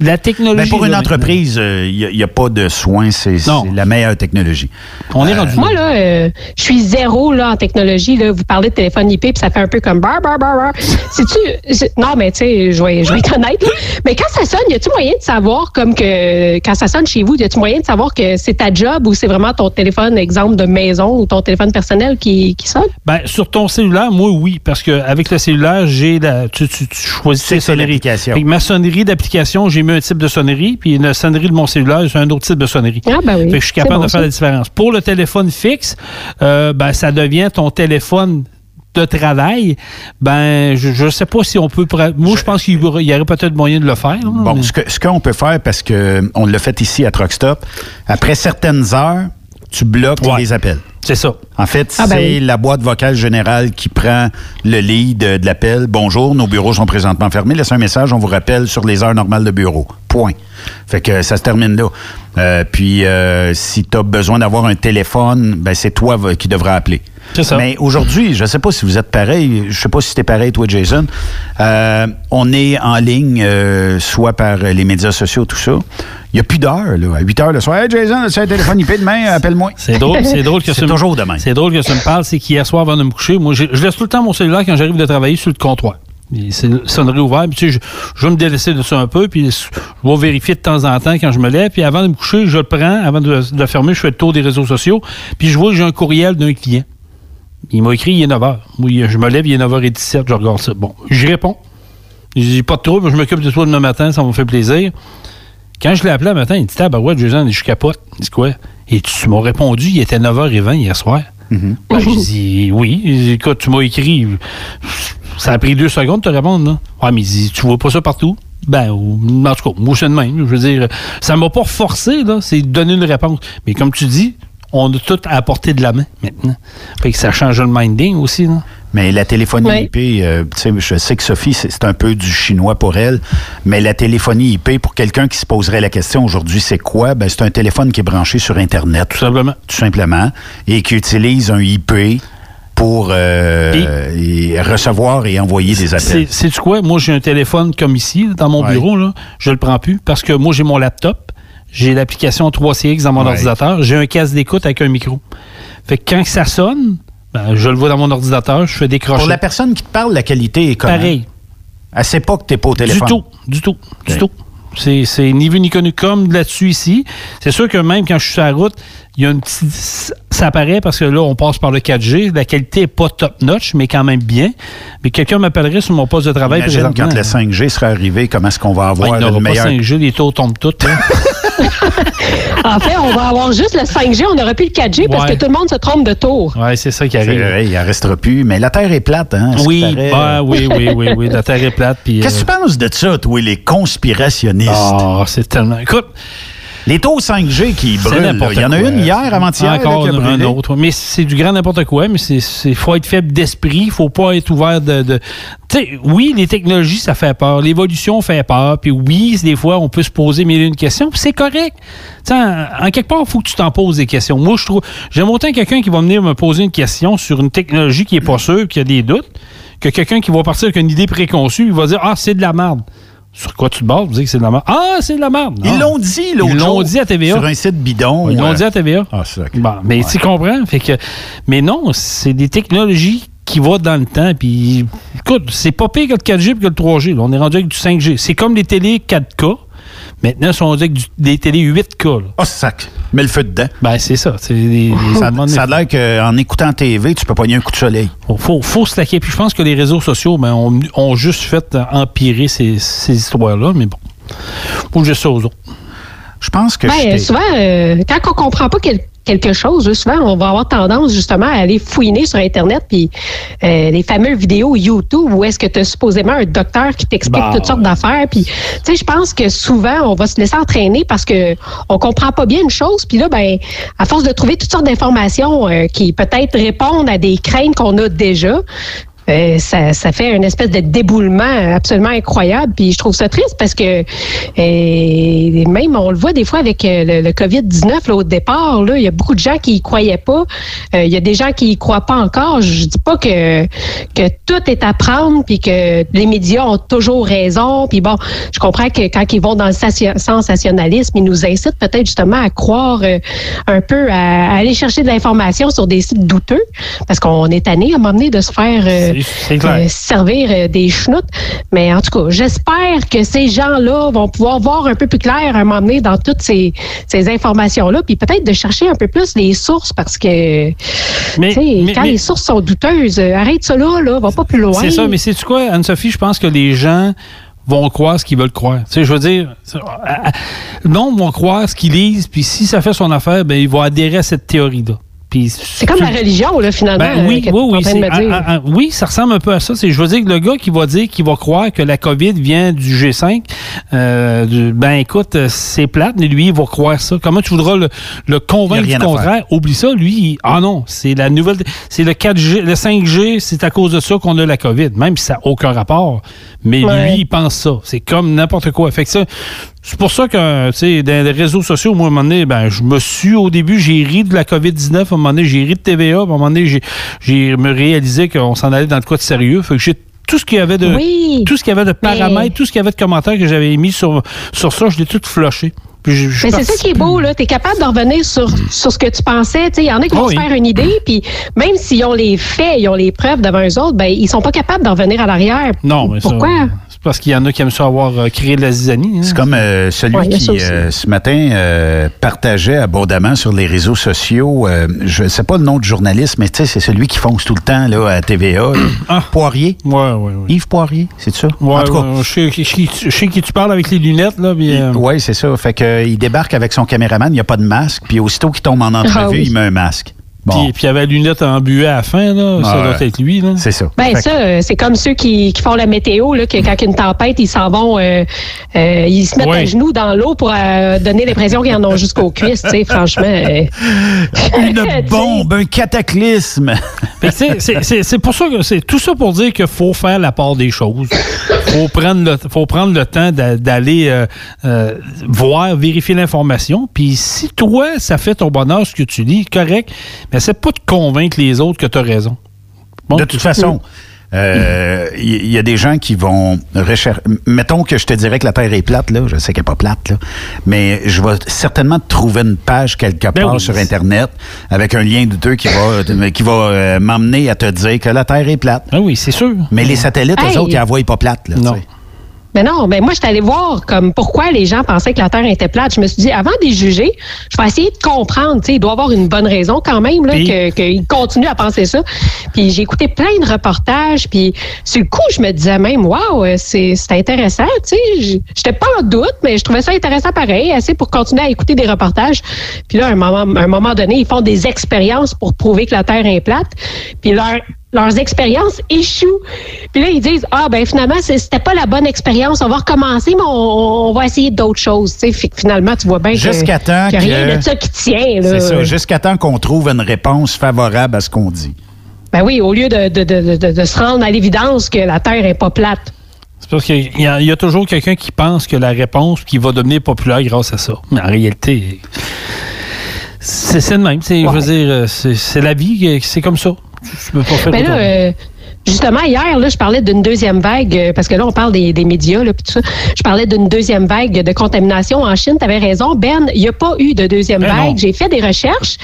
la technologie. Ben, pour une là, entreprise, il n'y a, pas de soins. C'est, la meilleure technologie. On est rendu Moi, là, euh, je suis zéro là, en technologie. Là. Vous parlez de téléphone IP, puis ça fait un peu comme bar, bar, bar, bar. C'est- Non, mais tu sais, je vais, je vais être honnête. là. Mais quand ça sonne, y a-tu moyen de savoir, comme que quand ça sonne chez vous, y a-tu moyen de savoir que c'est ta job ou c'est vraiment ton téléphone, exemple de maison ou ton téléphone personnel qui, qui sonne? Ben, sur ton cellulaire, moi, oui, parce qu'avec le cellulaire, j'ai la. Tu, tu, tu choisis tes sonneries. ma sonnerie d'application, j'ai mis un type de sonnerie, puis la sonnerie de mon cellulaire, c'est un autre type de sonnerie. Ah, ben oui. Fait que je suis capable bon, de faire ça. la différence. Pour le téléphone fixe, euh, ben, ça devient ton téléphone de travail, ben je, je sais pas si on peut. Moi, je pense qu'il y aurait, peut-être moyen de le faire. là, Bon, mais- ce que- ce qu'on peut faire, parce que on l'a fait ici à Truckstop, après certaines heures, tu bloques les appels. C'est ça. En fait, Ah, ben c'est oui. la boîte vocale générale qui prend le lead de, de l'appel. Bonjour, nos bureaux sont présentement fermés. Laissez un message, on vous rappelle sur les heures normales de bureau. Point. Fait que ça se termine là. Euh, puis, euh, si tu as besoin d'avoir un téléphone, ben c'est toi va- qui devras appeler. Ça. Mais aujourd'hui, je ne sais pas si vous êtes pareil, je sais pas si tu es pareil, toi, Jason. Euh, on est en ligne, euh, soit par les médias sociaux, tout ça. Il n'y a plus d'heure, là. À 8 heures le soir. Hey, Jason, c'est un téléphone IP demain, appelle-moi. C'est drôle, c'est drôle que C'est ça me- toujours demain. C'est drôle que ça me parle, c'est qu'hier soir avant de me coucher, moi je laisse tout le temps mon cellulaire quand j'arrive de travailler sur le comptoir. C'est sonnerie ouverte, puis tu sais, je, je vais me délaisser de ça un peu, puis je vais vérifier de temps en temps quand je me lève, puis avant de me coucher, je le prends, avant de, de le fermer, je fais le tour des réseaux sociaux, puis je vois que j'ai un courriel d'un client. Il m'a écrit, il est 9h. Oui, je me lève, il est 9h17, je regarde ça. Bon, j'y réponds. J'ai pas de trouble, je m'occupe de toi demain matin, ça me fait plaisir. Quand je l'ai appelé le matin, il dit Ah, ben ouais, Jason, je capote. Il dit quoi? Et tu m'as répondu, il était 9h20 hier soir. Ben, j'ai dit Oui. Il dit, Écoute, tu m'as écrit. Ça a pris deux secondes de te répondre, là. Ouais, mais il dit Tu vois pas ça partout ben, ou- en tout cas, moi, c'est de même. Je veux dire, ça m'a pas forcé, là, c'est de donner une réponse. Mais comme tu dis, on a tout à portée de la main maintenant. Fait que ça change le minding aussi, là. Mais la téléphonie Oui. IP, euh, tu sais, je sais que Sophie, c'est un peu du chinois pour elle, mais la téléphonie IP, pour quelqu'un qui se poserait la question aujourd'hui, c'est quoi? Ben, c'est un téléphone qui est branché sur Internet. Tout simplement. Tout simplement. Et qui utilise un IP pour euh, et recevoir et envoyer des appels. C'est quoi? Moi, j'ai un téléphone comme ici, dans mon Ouais. bureau, là. Je le prends plus parce que moi, j'ai mon laptop, j'ai l'application 3CX dans mon Ouais. ordinateur, j'ai un casque d'écoute avec un micro. Fait que quand ça sonne, ben, je le vois dans mon ordinateur, je fais décrocher. Pour la personne qui te parle, la qualité est comment? Pareil. Elle sait pas que tu n'es pas au téléphone. Du tout, du tout, du tout. C'est c'est ni vu ni connu comme là-dessus ici. C'est sûr que même quand je suis sur la route, il y a une petite. Ça apparaît parce que là, on passe par le 4G. La qualité n'est pas top-notch, mais quand même bien. Mais quelqu'un m'appellerait sur mon poste de travail. Imagine présentement. quand le 5G sera arrivé, comment est-ce qu'on va Ouais, avoir il n'aura une pas meilleure... 5G, les taux tombent tous. hein. En fait, on va avoir juste le 5G, on n'aura plus le 4G parce Ouais. que tout le monde se trompe de tour. Oui, c'est ça qui arrive. vrai, il en restera plus. Mais la Terre est plate, hein? Oui, bah, oui, oui, oui, oui. La Terre est plate. Qu'est-ce que euh, tu penses de ça, toi, les conspirationnistes? Ah, c'est tellement. Écoute. Les taux 5G qui brûlent. là. Il y en a une hier, avant-hier, là, Encore qui a un, brûlé. autre. Mais c'est du grand n'importe quoi, mais c'est c'est- faut être faible d'esprit, faut pas être ouvert de. de- oui, les technologies, ça fait peur. L'évolution fait peur. Puis oui, des fois, on peut se poser mille et une questions. puis c'est correct. Tu sais, en, en quelque part, il faut que tu t'en poses des questions. Moi, je trouve. J'aime autant quelqu'un qui va venir me poser une question sur une technologie qui est pas sûre, qui a des doutes, que quelqu'un qui va partir avec une idée préconçue, il va dire Ah, c'est de la merde. Sur quoi tu te bases? Vous dites que c'est de la merde. Ah, c'est de la merde. Ils Ah. l'ont dit l'autre Ils l'ont dit à TVA. Sur un site bidon. Ils l'ont euh, dit à TVA. Ah, c'est. Bon, mais tu comprends? Fait que, mais non, c'est des technologies qui vont dans le temps. Puis, écoute, c'est pas pire que le 4G et que le 3G. là. On est rendu avec du 5G. C'est comme les télés 4K. Maintenant, ils sont rendus avec du- des télés 8K. là. Ah, sac. Mets le feu dedans. Ben, c'est ça. C'est des- des- Ça, ça a l'air qu'en écoutant TV, tu peux pogner un coup de soleil. Faut, faut, faut se laquer. Puis je pense que les réseaux sociaux ben, ont, ont juste fait empirer ces, ces histoires-là. Mais bon, faut juste ça aux autres. Je pense que Ben, souvent, euh, quand on comprend pas quel- quelque chose, souvent, on va avoir tendance justement à aller fouiner sur Internet, puis euh, les fameuses vidéos YouTube où est-ce que tu as supposément un docteur qui t'explique Bah, toutes sortes d'affaires. Puis, tu sais, je pense que souvent, on va se laisser entraîner parce que on comprend pas bien une chose. Puis là, ben, à force de trouver toutes sortes d'informations euh, qui peut-être répondent à des craintes qu'on a déjà, euh, ça, ça fait une espèce de déboulement absolument incroyable. Puis je trouve ça triste parce que euh, même on le voit des fois avec euh, le, le COVID-19 là, au départ, là, il y a beaucoup de gens qui y croyaient pas. Euh, il y a des gens qui y croient pas encore. Je dis pas que que tout est à prendre puis que les médias ont toujours raison. Puis bon, je comprends que quand ils vont dans le sensation- sensationnalisme, ils nous incitent peut-être justement à croire euh, un peu à, aller chercher de l'information sur des sites douteux parce qu'on est tanné à un moment donné de se faire euh, c'est euh, servir euh, des chenoutes. Mais en tout cas, j'espère que ces gens-là vont pouvoir voir un peu plus clair à un moment donné dans toutes ces, ces informations-là, puis peut-être de chercher un peu plus les sources parce que Mais- mais- quand mais- les sources sont douteuses, euh, arrête ça là, là, va pas plus loin. C'est ça, mais c'est-tu quoi, Anne-Sophie? Je pense que les gens vont croire ce qu'ils veulent croire. Tu sais, je veux dire, c'est- non, vont croire ce qu'ils lisent, puis si ça fait son affaire, ben, ils vont adhérer à cette théorie-là. Puis C'est comme la religion, là, finalement. Ben oui, euh, oui, oui. oui, ça ressemble un peu à ça. C'est, je veux dire que le gars qui va dire qu'il va croire que la COVID vient du G5, euh, du- ben écoute, c'est plate, mais lui, il va croire ça. Comment tu voudras le, le convaincre du rien à contraire? Oublie ça, lui, il- ah non, c'est la nouvelle, c'est le 4G, le 5G, c'est à cause de ça qu'on a la COVID, même si ça n'a aucun rapport. Mais Ouais. lui, il pense ça. C'est comme n'importe quoi. Fait que ça, c'est pour ça que, tu sais, dans les réseaux sociaux, moi, à un moment donné, ben, je me suis, au début, j'ai ri de la COVID-19, à un moment donné, j'ai ri de TVA, à un moment donné, j'ai, j'ai me réalisé qu'on s'en allait dans le quoi de sérieux. Fait que j'ai tout ce qu'il y avait de, Oui. tout ce qu'il y avait de paramètres, tout ce qu'il y avait de commentaires que j'avais mis sur, sur ça, je l'ai tout flushé. Puis je- Mais c'est ça qui est beau, là. Tu es capable de revenir sur, sur ce que tu pensais. Tu sais, Il y en a qui vont Oh se faire une idée, puis même s'ils ont les faits, ils ont les preuves devant eux autres, ben, ils sont pas capables d'en revenir à l'arrière. Non, mais ça, Pourquoi? Parce qu'il y en a qui aiment ça avoir euh, créé de la zizanie. hein. C'est comme euh, celui Ouais, qui, euh, ce matin, euh, partageait abondamment sur les réseaux sociaux. euh, je ne sais pas le nom du journaliste, mais tu sais, c'est celui qui fonce tout le temps là, à TVA. là. Poirier? Ouais, ouais. Yves Poirier, c'est ça? Ouais, en tout cas, ouais, je, sais, je sais- je sais qui tu parles avec les lunettes, là. euh, oui, c'est ça. Fait que, il débarque avec son caméraman, il n'y a pas de masque, puis aussitôt qu'il tombe en entrevue, Ah oui. il met un masque. Puis, Bon, puis il y avait la lunette en buée à la fin, là. ça doit être lui, là. c'est ça. Ben ça, euh, c'est comme ceux qui, qui font la météo, là, que quand il y a une tempête, ils s'en vont, euh, euh, ils se mettent Ouais. à genoux dans l'eau pour euh, donner l'impression qu'ils en ont jusqu'aux cuisses, tu sais, franchement. euh. Une bombe, un cataclysme. C'est- c'est c'est pour ça que c'est tout ça pour dire qu'il faut faire la part des choses. Faut prendre le, faut prendre le temps d'a- d'aller euh, euh, voir, vérifier l'information. Puis si toi, ça fait ton bonheur ce que tu lis, correct, c'est pas de convaincre les autres que tu as raison. Bon, de toute façon, euh, il y, a des gens qui vont rechercher. Mettons que je te dirais que la Terre est plate, là. Je sais qu'elle n'est pas plate, là. Mais je vais certainement te trouver une page quelque Ben part oui. sur Internet avec un lien douteux qui va, qui va euh, m'emmener à te dire que la Terre est plate. Ah oui, c'est sûr. Mais les satellites, Hey! eux autres, ils la voient pas plate, là. Non. Mais non, mais moi, j'étais allée voir comme pourquoi les gens pensaient que la Terre était plate. Je me suis dit, avant de les juger, je vais essayer de comprendre. Tu sais, il doit y avoir une bonne raison quand même là, que- qu'ils continuent à penser ça. Puis j'ai écouté plein de reportages. Puis sur le coup, je me disais même, waouh, c'est c'est intéressant. Tu sais, J- j'étais pas en doute, mais je trouvais ça intéressant pareil, assez pour continuer à écouter des reportages. Puis là, à un moment, un moment donné, ils font des expériences pour prouver que la Terre est plate. Puis leur leurs expériences échouent. Puis là, ils disent, ah ben finalement, c'était pas la bonne expérience. On va recommencer, mais on, on va essayer d'autres choses. Tu sais, Fait que finalement, tu vois bien que- Jusqu'à temps qu'il y a que- rien de ça qui tient. là. C'est ça, jusqu'à temps qu'on trouve une réponse favorable à ce qu'on dit. Ben oui, au lieu de, de, de, de, de se rendre à l'évidence que la Terre est pas plate. C'est parce qu'il y, a- il y a toujours quelqu'un qui pense que la réponse qui va devenir populaire grâce à ça. Mais en réalité, c'est c'est le même. C'est, Je veux dire, euh, c'est, c'est la vie, euh, c'est comme ça. Tu peux pas faire là, justement, hier, là, je parlais d'une deuxième vague, euh, parce que là, on parle des, des médias, là, puis tout ça. Je parlais d'une deuxième vague de contamination en Chine. Tu avais raison, Ben, il n'y a pas eu de deuxième Ben vague. J'ai fait des recherches.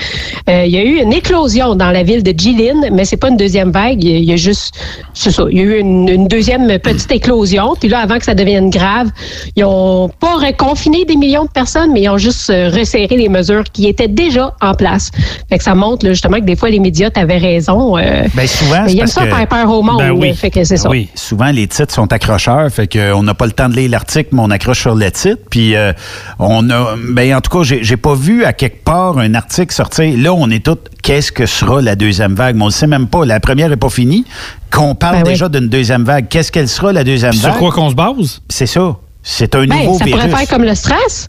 Euh, Il y a eu une éclosion dans la ville de Jilin, mais c'est pas une deuxième vague. Il y a- juste, c'est ça, il y a eu une, une deuxième petite éclosion. Puis là, avant que ça devienne grave, ils ont pas reconfiné des millions de personnes, mais ils ont juste euh, resserré les mesures qui étaient déjà en place. Fait que ça montre là, justement que des fois, les médias, tu avais raison. euh, Ben souvent, mais c'est ils aiment ça que- faire peur au monde. Ben oui. là. Fait que c'est ça. Oui, souvent les titres sont accrocheurs, fait qu'on n'a pas le temps de lire l'article, mais on accroche sur le titre. Puis euh, on a, ben en tout cas, j'ai pas vu à quelque part un article sortir. Là, on est tous, qu'est-ce que sera la deuxième vague? Mais on ne sait même pas. La première est pas finie. Qu'on parle Ben oui. déjà d'une deuxième vague. Qu'est-ce qu'elle sera la deuxième Puis vague? sur quoi qu'on se base? C'est ça. C'est un Ben, nouveau ça virus. pourrait faire comme le stress.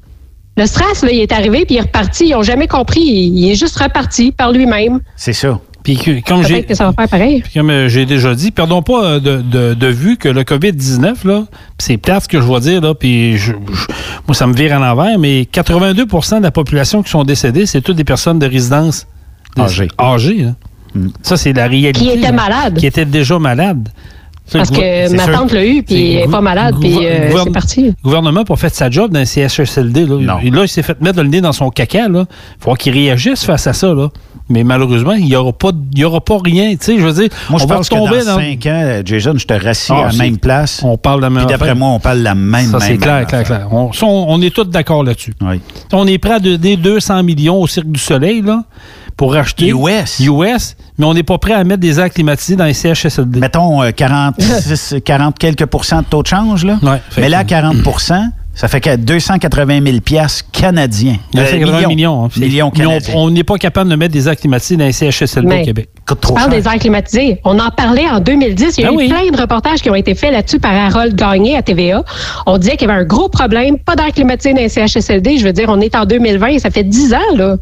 Le stress, là, il est arrivé puis il est reparti. Ils n'ont jamais compris. Il est juste reparti par lui-même. C'est ça. Puis comme j'ai Peut-être que ça va faire pareil. Puis comme euh, j'ai déjà dit, perdons pas euh, de, de- de vue que le COVID-19, là, c'est plate ce que je vais dire, là, puis je- je- moi, ça me vire à l'envers, mais 82% de la population qui sont décédées, c'est toutes des personnes de résidence de- Âgées. âgées, là. Ça, c'est la réalité. Qui étaient malades. Qui étaient déjà malades. Parce que ma sûr tante l'a eu, puis elle n'est pas malade, puis euh, c'est parti. Le gouvernement n'a pas fait sa job dans le CHSLD. Là. Là, il s'est fait mettre le nez dans son caca. Il faut qu'il réagisse face à ça. Là. Mais malheureusement, il n'y aura, pas- il y aura pas rien. Tu sais, je veux dire, Moi, je on va pense que tomber dans dans... cinq ans, Jason, je te rassis Ah, à la même place. On parle de la même Puis d'après moi, on parle de la même, Ça, c'est clair, clair, clair. On, ça, on- on est tous d'accord là-dessus. On est prêt à donner 200 millions au Cirque du Soleil là, pour acheter. US. US, mais on n'est pas prêt à mettre des airs climatisés dans les CHSLD. Mettons euh, 46, 40 quelques pourcents de taux de change, là. Mais là, 40% ça fait que 280 000 piastres canadiens. Il y a Euh, 80 millions. hein. Millions on- canadiens. On n'est pas capable de mettre des airs climatisés dans les CHSLD Mais- au Québec. Tu parles des airs climatisés. On en parlait en 2010. Il y a Ben eu oui. plein de reportages qui ont été faits là-dessus par Harold Gagné à TVA. On disait qu'il y avait un gros problème, pas d'air climatisé dans les CHSLD. Je veux dire, on est en 2020 et ça fait 10 ans, là.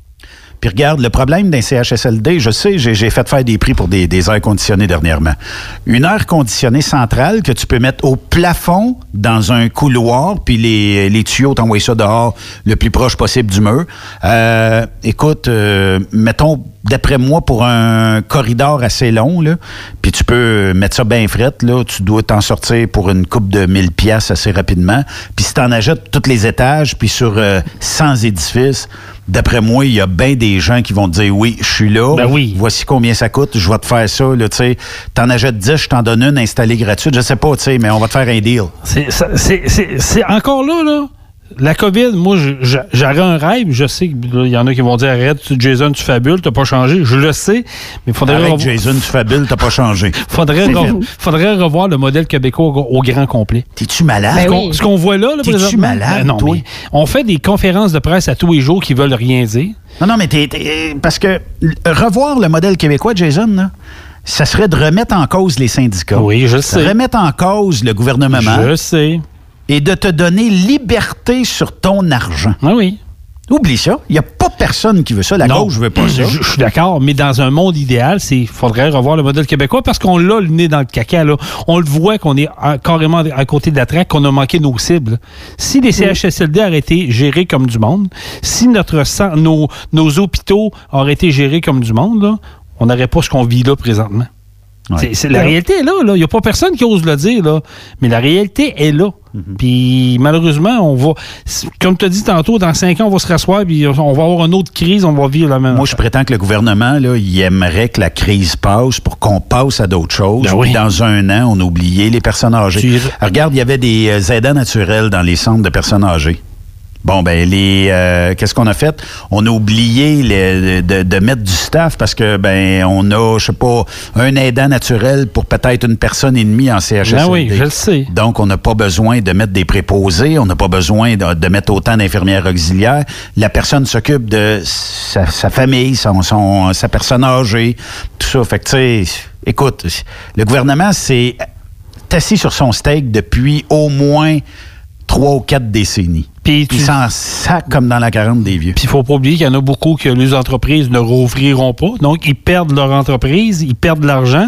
Puis regarde, le problème d'un CHSLD, je sais, j'ai fait faire des prix pour des, des airs conditionnés dernièrement. Une air conditionnée centrale que tu peux mettre au plafond dans un couloir, puis les, les tuyaux t'envoient ça dehors le plus proche possible du mur. Euh, écoute, euh, mettons, d'après moi, pour un corridor assez long, là, puis tu peux mettre ça bien fret, là, tu dois t'en sortir pour une coupe de 1000 pièces assez rapidement. Puis si t'en achètes tous les étages, puis sur euh, 100 édifices, D'après moi, il y a bien des gens qui vont te dire oui, je suis là. Ben oui. Voici combien ça coûte. Je vais te faire ça. Là, tu sais. T'en achètes 10, je t'en donne une installée gratuite. Je sais pas, tu sais, mais on va te faire un deal. C'est encore là, là? La COVID, moi, j'aurais un rêve. Je sais qu'il y en a qui vont dire arrête, tu- Jason, tu fabules, t'as pas changé. Je le sais, mais il faudrait. Arrête, revo- Jason, tu fabules, t'as pas changé. Faudrait, re- faudrait revoir le modèle québécois au, au grand complet. T'es-tu malade? Ce Ben qu'on oui. ce qu'on voit là, là T'es-tu malade, Ben non, toi? mais on fait des conférences de presse à tous les jours qui veulent rien dire. Non, non, mais t'es, parce que revoir le modèle québécois, Jason, là, ça serait de remettre en cause les syndicats. Oui, je sais. Remettre en cause le gouvernement. Je sais. Et de te donner liberté sur ton argent. Ah oui. Oublie ça. Il n'y a pas personne qui veut ça. La Non, gauche veut pas ça. Je, je suis d'accord, mais dans un monde idéal, c'est faudrait revoir le modèle québécois parce qu'on l'a le nez dans le caca. Là. On le voit qu'on est à- carrément à côté de la traque, qu'on a manqué nos cibles. Si les CHSLD auraient été gérés comme du monde, si notre sang- nos, nos hôpitaux auraient été gérés comme du monde, là, on n'aurait pas ce qu'on vit là présentement. C'est- c'est- la réalité est là. là. Il n'y a pas personne qui ose le dire. Là. Mais la réalité est là. Mhm. Puis malheureusement, on va, comme tu as dit tantôt, dans cinq ans, on va se rasseoir puis on va avoir une autre crise, on va vivre la même. Moi, je prétends que le gouvernement, là, il aimerait que la crise passe pour qu'on passe à d'autres choses. Ben oui. Puis Dans un an, on a oublié les personnes âgées. Regarde, il y avait des euh, aidants naturels dans les centres de personnes âgées. Bon, ben, les, euh, qu'est-ce qu'on a fait? On a oublié les- de, de mettre du staff parce que, ben, on a, je sais pas, un aidant naturel pour peut-être une personne et demie en CHSLD. Ben oui, je le sais. Donc, on n'a pas besoin de mettre des préposés, on n'a pas besoin de, de mettre autant d'infirmières auxiliaires. La personne s'occupe de sa, sa famille, son, son- sa personne âgée, tout ça. Fait que, tu sais, écoute, le gouvernement s'est assis sur son steak depuis au moins trois ou quatre décennies. Puis il s'en sac comme dans la 40 des vieux. Puis il faut pas oublier qu'il y en a beaucoup que les entreprises ne rouvriront pas. Donc, ils perdent leur entreprise, ils perdent de l'argent.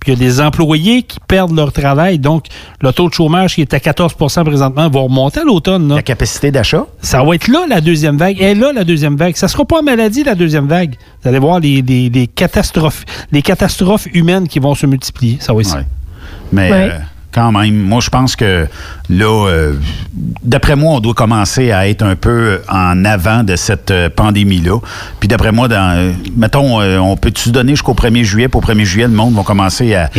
Puis il y a des employés qui perdent leur travail. Donc, le taux de chômage qui est à 14% présentement va remonter à l'automne. La capacité d'achat? Ça va être là, la deuxième vague. Elle est là, la deuxième vague. Ça sera pas en maladie, la deuxième vague. Vous allez voir les, les- les catastrophes, les catastrophes humaines qui vont se multiplier. Ça va être ça. Mais Ouais. euh, quand même, moi, je pense que là, euh, d'après moi, on doit commencer à être un peu en avant de cette euh, pandémie-là. Puis d'après moi, dans, mettons, euh, on peut-tu se donner jusqu'au 1er juillet? Pour 1er juillet, le monde va commencer à,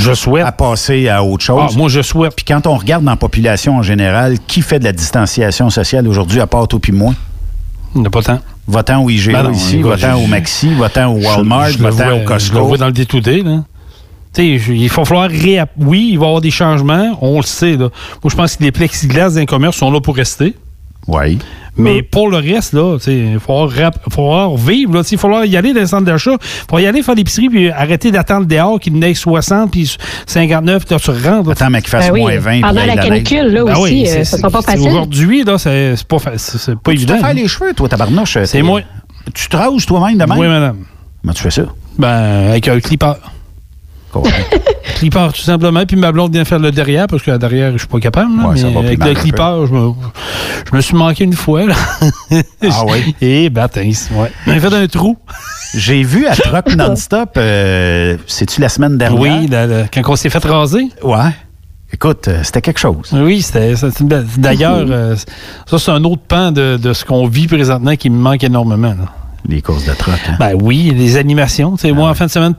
à passer à autre chose. Ah, moi, je souhaite. Puis quand on regarde dans la population en général, qui fait de la distanciation sociale aujourd'hui, à part toi puis moi? Il n'y a pas tant. Va-t'en au IGA Ben non, ici, je- au Maxi, va-t'en au Walmart, Je- je le vois- au Je le Costco. vois dans le D2D, là. Tu il va falloir réapp- Oui, il va y avoir des changements, on le sait. Là. Moi, je pense que les plexiglas d'un commerce sont là pour rester. Oui. Mais pour le reste, là, tu il va falloir, rap- vivre. là, tu Il va falloir y aller dans les centres d'achat. Il va falloir y aller faire l'épicerie puis arrêter d'attendre dehors qu'il neige 60 puis 59 puis là, tu rentres. Attends, mais qu'il fasse Ben oui, moins 20, pendant la la canicule, là, Ben aussi, oui, euh, c'est- ça sera pas facile. Aujourd'hui, là, c'est c'est pas, fa- pas Tu évident. te fais hein. les cheveux, toi, tabarnouche? C'est moi. Tu te rases toi-même de même? Oui, madame. Comment tu fais ça? Ben, avec un clipper. clipper, tout simplement. Puis ma blonde vient faire le derrière, parce que la derrière, je suis pas capable. là, Ouais, ça mais va plus avec le clipper, je me, je me suis manqué une fois. Là. Ah oui? Et baptême, ouais. J'ai fait un trou. J'ai vu à Truck Non-Stop, euh, c'est-tu la semaine dernière? Oui, la- la- quand on s'est fait raser. Ouais. Écoute, euh, c'était quelque chose. Oui, c'était D'ailleurs, euh, ça, c'est un autre pan de, de ce qu'on vit présentement qui me manque énormément. là. Les courses de hein? Ben oui, les animations. Sais, moi, en fin de semaine.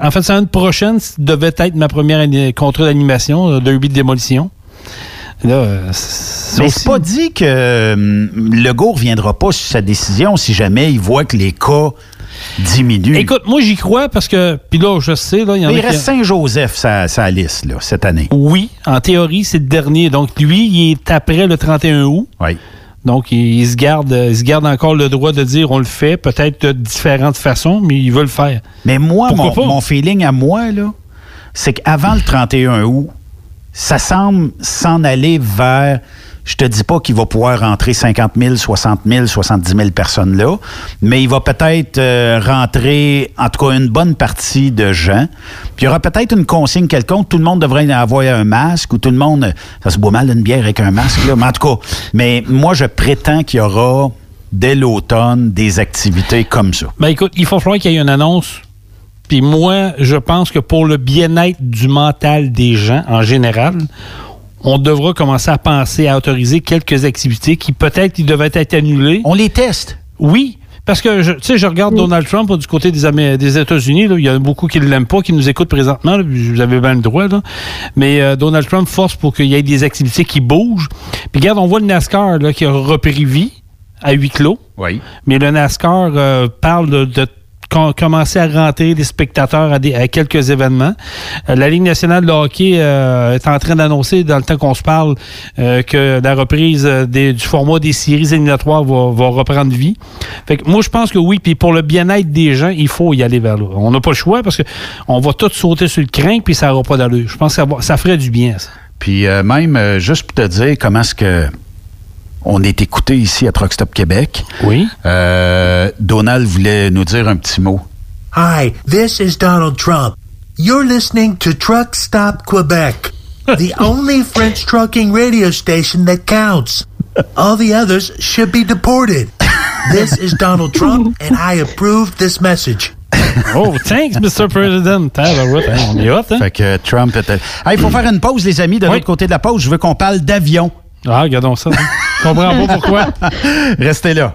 En fin de semaine prochaine, ça devait être ma première contrat d'animation, euh, derby de démolition. Là, euh, Mais c'est pas dit que hum, Legault ne reviendra pas sur sa décision si jamais il voit que les cas diminuent. Écoute, moi, j'y crois parce que. Puis là, je sais, là, il y en Mais a il reste Saint-Joseph, sa, sa liste, là, cette année. Oui, en théorie, c'est le dernier. Donc, lui, il est après le 31 août. Oui. Donc, il, il se garde, euh, il se garde encore le droit de dire on le fait, peut-être de différentes façons, mais il veut le faire. Mais moi, mon, mon feeling à moi, là, c'est qu'avant le 31 août, ça semble s'en aller vers. Je te dis pas qu'il va pouvoir rentrer 50 000, 60 000, 70 000 personnes là, mais il va peut-être euh, rentrer, en tout cas, une bonne partie de gens. Puis il y aura peut-être une consigne quelconque. Tout le monde devrait avoir un masque ou tout le monde. Ça se boit mal une bière avec un masque, là. Mais en tout cas, mais moi, je prétends qu'il y aura dès l'automne des activités comme ça. Ben écoute, il faut falloir qu'il y ait une annonce. Puis moi, je pense que pour le bien-être du mental des gens en général, on devra commencer à penser à autoriser quelques activités qui peut-être devaient être annulées. On les teste. Oui. Parce que, tu sais, je regarde Donald Trump du côté des, États-Unis. là, Il y en a beaucoup qui ne l'aiment pas, qui nous écoutent présentement. là, vous avez bien le droit. Là. Mais euh, Donald Trump force pour qu'il y ait des activités qui bougent. Puis regarde, on voit le NASCAR là, qui a repris vie à huis clos. Oui. Mais le NASCAR euh, parle de, de com- commencer à rentrer des spectateurs à, des- à quelques événements. Euh, la Ligue nationale de hockey euh, est en train d'annoncer, dans le temps qu'on se parle, euh, que la reprise euh, des- du format des séries éliminatoires va, va reprendre vie. Fait que moi, je pense que oui, puis pour le bien-être des gens, il faut y aller vers là. On n'a pas le choix parce que on va tous sauter sur le crin puis ça n'aura pas d'allure. Je pense que ça, va- ça ferait du bien, ça. Puis euh, même, juste pour te dire comment est-ce que on est écouté ici à Truck Stop Québec. Oui. Donald voulait nous dire un petit mot. Hi, this is Donald Trump. You're listening to Truck Stop Quebec, the only French trucking radio station that counts. All the others should be deported. This is Donald Trump, and I approve this message. Oh, thanks, Mr. President. Hein, on est hot, hein? Fait que Trump était. Il faut faire une pause, les amis. De l'autre côté de la pause, je veux qu'on parle d'avion. Ah, regardons ça. Je comprends pas pourquoi. Restez là.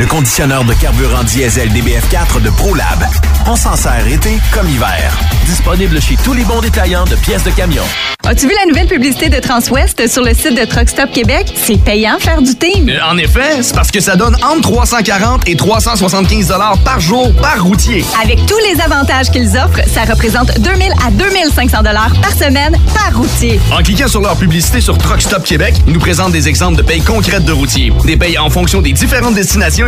Le conditionneur de carburant diesel DBF4 de ProLab. On s'en sert été comme hiver. Disponible chez tous les bons détaillants de pièces de camion. As-tu vu la nouvelle publicité de Transwest sur le site de Truck Stop Québec? C'est payant faire du team. Euh, En effet, c'est parce que ça donne entre 340 et 375 dollars par jour par routier. Avec tous les avantages qu'ils offrent, ça représente 2000 à 2500 dollars par semaine par routier. En cliquant sur leur publicité sur Truck Stop Québec, ils nous présentent des exemples de payes concrètes de routiers, des payes en fonction des différentes destinations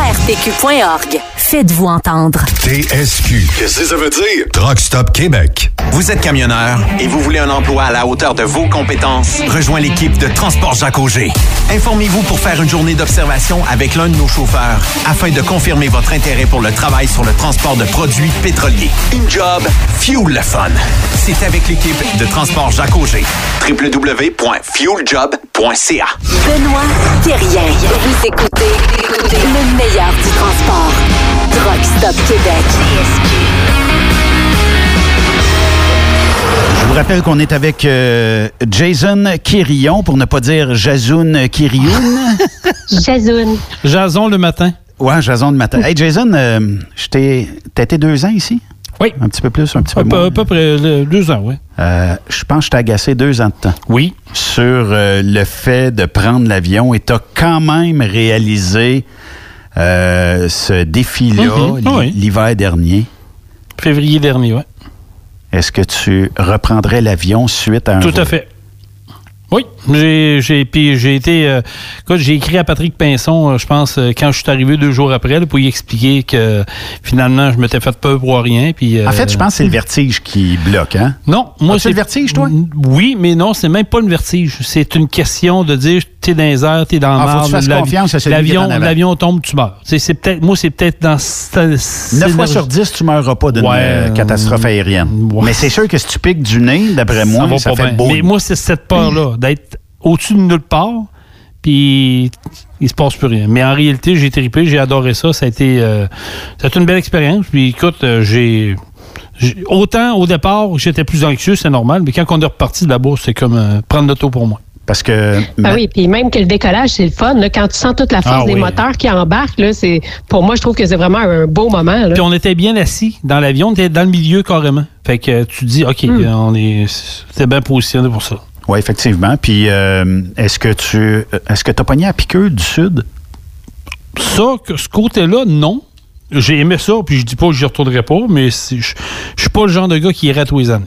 arpq.org. Faites-vous entendre. TSQ. Qu'est-ce que ça veut dire? Truck Stop Québec. Vous êtes camionneur et vous voulez un emploi à la hauteur de vos compétences? Rejoins l'équipe de Transport Jacques Auger. Informez-vous pour faire une journée d'observation avec l'un de nos chauffeurs afin de confirmer votre intérêt pour le travail sur le transport de produits pétroliers. Une job, fuel le fun. C'est avec l'équipe de Transport Jacques Auger. www.fueljob.ca Benoît Thérien. Vous écoutez le meilleur du transport. Truck Stop Québec. Je vous rappelle qu'on est avec euh, Jason Quirillon, pour ne pas dire Jazoun Quirioun. Jason. Jason le matin. Ouais, Jason le matin. Hey Jason, euh, je t'ai- t'as été deux ans ici? Oui. Un petit peu plus, un petit peu moins. à peu près deux ans, oui. Euh, je pense que je t'ai agacé deux ans de temps. Oui. Sur euh, le fait de prendre l'avion et tu as quand même réalisé euh, ce défi-là Mhm. oui. l'hiver dernier. Février dernier, oui. Est-ce que tu reprendrais l'avion suite à un Tout vol? à fait. Oui, j'ai j'ai puis j'ai été euh, j'ai écrit à Patrick Pinson, euh, je pense euh, quand je suis arrivé deux jours après là, pour lui expliquer que finalement je m'étais fait peur pour rien puis En fait, je pense que c'est le vertige qui bloque, hein? Non, moi c'est le vertige, toi? Oui, mais non, c'est même pas le vertige. C'est une question de dire t'es dans les airs, t'es dans Ah, L'avion, l'avion tombe, tu meurs. C'est peut-être, moi c'est peut-être dans 9 fois sur 10, tu ne meureras pas d'une Ouais, euh, catastrophe aérienne. Mais c'est sûr que si tu piques du nez, d'après moi, va ça pas fait bien. beau. Mais moi, c'est cette peur-là, d'être au-dessus de nulle part, puis il se passe plus rien. Mais en réalité, j'ai trippé, j'ai adoré ça. Ça a été, euh, ça a été une belle expérience. Puis écoute, euh, j'ai. Autant au départ, j'étais plus anxieux, c'est normal, mais quand on est reparti de là-bas, c'est comme euh, prendre l'auto pour moi. Parce que. Ah oui, puis même que le décollage, c'est le fun. là. quand tu sens toute la force Ah des oui. moteurs qui embarquent, là, c'est pour moi, je trouve que c'est vraiment un beau moment. Puis on était bien assis dans l'avion, on était dans le milieu carrément. Fait que tu te dis, OK, Hmm. euh, on est. C'était bien positionné pour ça. Oui, effectivement. Puis, euh, est-ce que tu euh, est-ce que as pogné à piqueux du Sud? Ça, que ce côté-là, non. J'ai aimé ça, puis je dis pas que j'y retournerai pas, mais je je suis pas le genre de gars qui irait tous les années.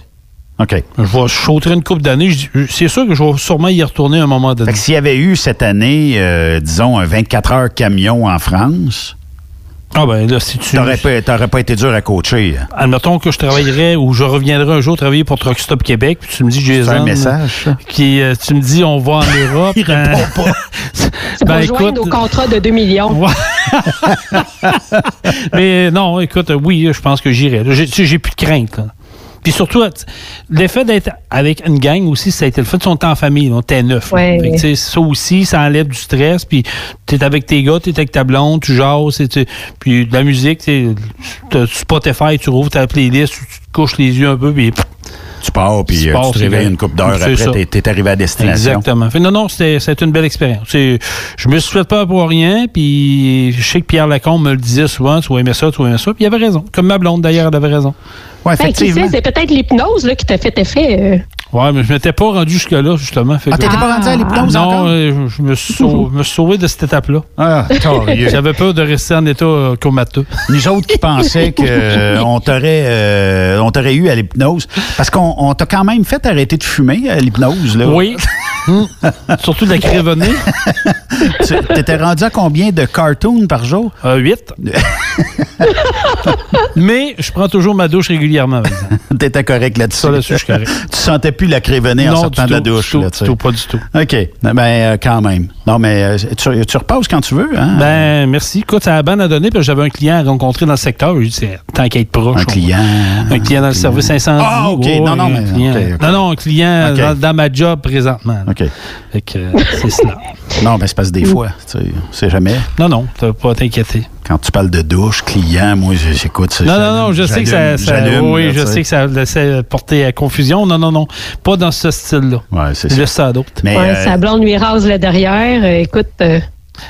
OK. Je vais sauter une coupe d'années. C'est sûr que je vais sûrement y retourner à un moment donné. Fait que s'il y avait eu cette année, euh, disons, un 24 heures camion en France, Ah ben là, si tu... t'aurais pas, t'aurais pas été dur à coacher. hein. Admettons que je travaillerais ou je reviendrai un jour travailler pour Truck Stop Québec, puis tu me dis, Jason... un message? Qui, euh, tu me dis, on va en Europe. Il répond pas. C'est Ben, écoute- au contrat de 2 millions. Mais non, écoute, oui, je pense que j'irai. J'ai tu sais, j'ai plus de crainte. là. Puis surtout, euh, t- l'effet d'être avec une gang aussi, ça a été le fait de son temps en famille. On était neuf. Ouais. Fait que, ça aussi, ça enlève du stress. Puis tu es avec tes gars, tu es avec ta blonde, tu jases. Puis de la musique, tu Spotify, tu rouvres ta playlist, tu tu te couches les yeux un peu, puis Tu pars, puis Tu euh, pars, tu te réveilles vrai. une couple d'heures C'est après, t'es, t'es arrivé à destination. Exactement. Fait, non, non, c'était c'était une belle expérience. C'est- Je me suis fait peur pour rien, puis je sais que Pierre Lacombe me le disait souvent, tu vas aimer ça, tu vas aimer ça, puis il avait raison. Comme ma blonde, d'ailleurs, elle avait raison. Ouais, Ben, qui sait, c'est peut-être l'hypnose là, qui t'a fait effet. euh. Ouais, mais je m'étais pas rendu jusque-là, justement. Fait Ah, que- t'étais pas rendu à l'hypnose non, encore? euh, je, je me suis sauvé, me suis sauvé de cette étape-là. Ah. J'avais peur de rester en état euh, comateux. Nous autres qui pensaient qu'on t'aurait euh, on t'aurait eu à l'hypnose. Parce qu'on on t'a quand même fait arrêter de fumer à l'hypnose. Là. Oui. Surtout de la crévenée. Tu étais rendu à combien de cartoons par jour? Euh, 8. Mais je prends toujours ma douche régulièrement. T'étais correct là-dessus. Ça, là-dessus, je suis correct. tu sentais plus la crévenée en Non, sortant de la douche. là, du tu tout, pas du tout. OK. Ben, euh, quand même. Non, mais euh, tu, tu repasses quand tu veux. Hein? Ben, merci. Écoute, ça a bien à donner, parce que j'avais un client à rencontrer dans le secteur. C'est tant qu'à être proche. Un client. Un client dans le service incendie. Ah, OK. Ouais, Non, non, un mais- client-. Non, non, un client dans, dans ma job présentement. là. OK. Fait que, euh, c'est cela. Non, mais c'est parce que des fois, tu sais, jamais. Non, non, t'as pas à t'inquiéter. Quand tu parles de douche, client, moi, j'écoute ça. Non, non, non, je sais que ça, ça- oui, là, je sais que ça laissait porter à confusion. Non, non, non, pas dans ce style-là. Ouais, c'est ça. laisse ça à d'autres. Mais, Ouais, euh, Sa blonde lui rase le derrière. Euh, écoute. euh,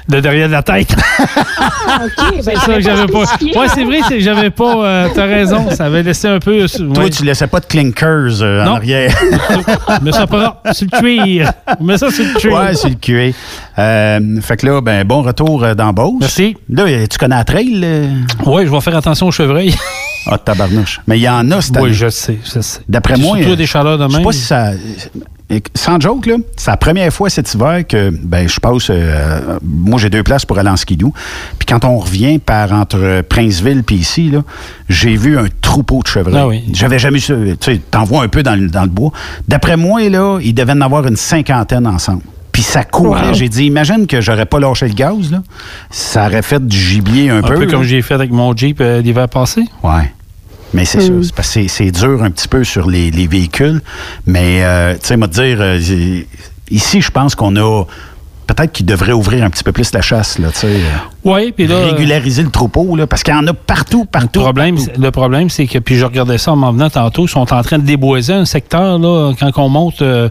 De derrière la tête. ah, OK. Ben, C'est ça que j'avais pas. Ouais, c'est vrai, c'est que j'avais pas. euh, T'as raison, ça avait laissé un peu. Toi, tu laissais pas de clinkers euh, en Non. arrière. Mais ça pas sur le cuir. Mais ça, c'est le cuir. ouais, c'est le cuir. Euh, fait que là, ben, bon retour euh, dans Beauce. Merci. Là, euh, tu connais la trail? euh? Oui, je vais faire attention aux chevreuils. Ah, tabarnouche. Mais il y en a cette Oui, année. je sais, je sais. D'après moi. Surtout euh, des chaleurs de Je sais pas si ça. Sans joke, là, c'est la première fois cet hiver que ben, je passe. euh, moi, j'ai deux places pour aller en skidoo. Puis quand on revient par entre Princeville puis ici, là, j'ai vu un troupeau de chevreuils. Ah oui. J'avais jamais eu ça. Tu sais, t'en vois un peu dans le, dans le bois. D'après moi, là, il devait en avoir une cinquantaine ensemble. Puis ça courait. Wow. J'ai dit, imagine que j'aurais pas lâché le gaz, là. Ça aurait fait du gibier un, Un peu, comme j'ai fait avec mon Jeep euh, l'hiver passé. Ouais. Mais c'est ça. C'est dur un petit peu sur les, les véhicules. Mais, euh, tu sais, moi, te dire, euh, ici, je pense qu'on a. Peut-être qu'il devrait ouvrir un petit peu plus la chasse, là, tu sais. euh, Oui, puis là. Régulariser le troupeau, là, parce qu'il y en a partout, partout. Le problème, c'est- le problème, c'est que, puis je regardais ça en m'en venant tantôt, ils sont en train de déboiser un secteur, là, quand on monte euh,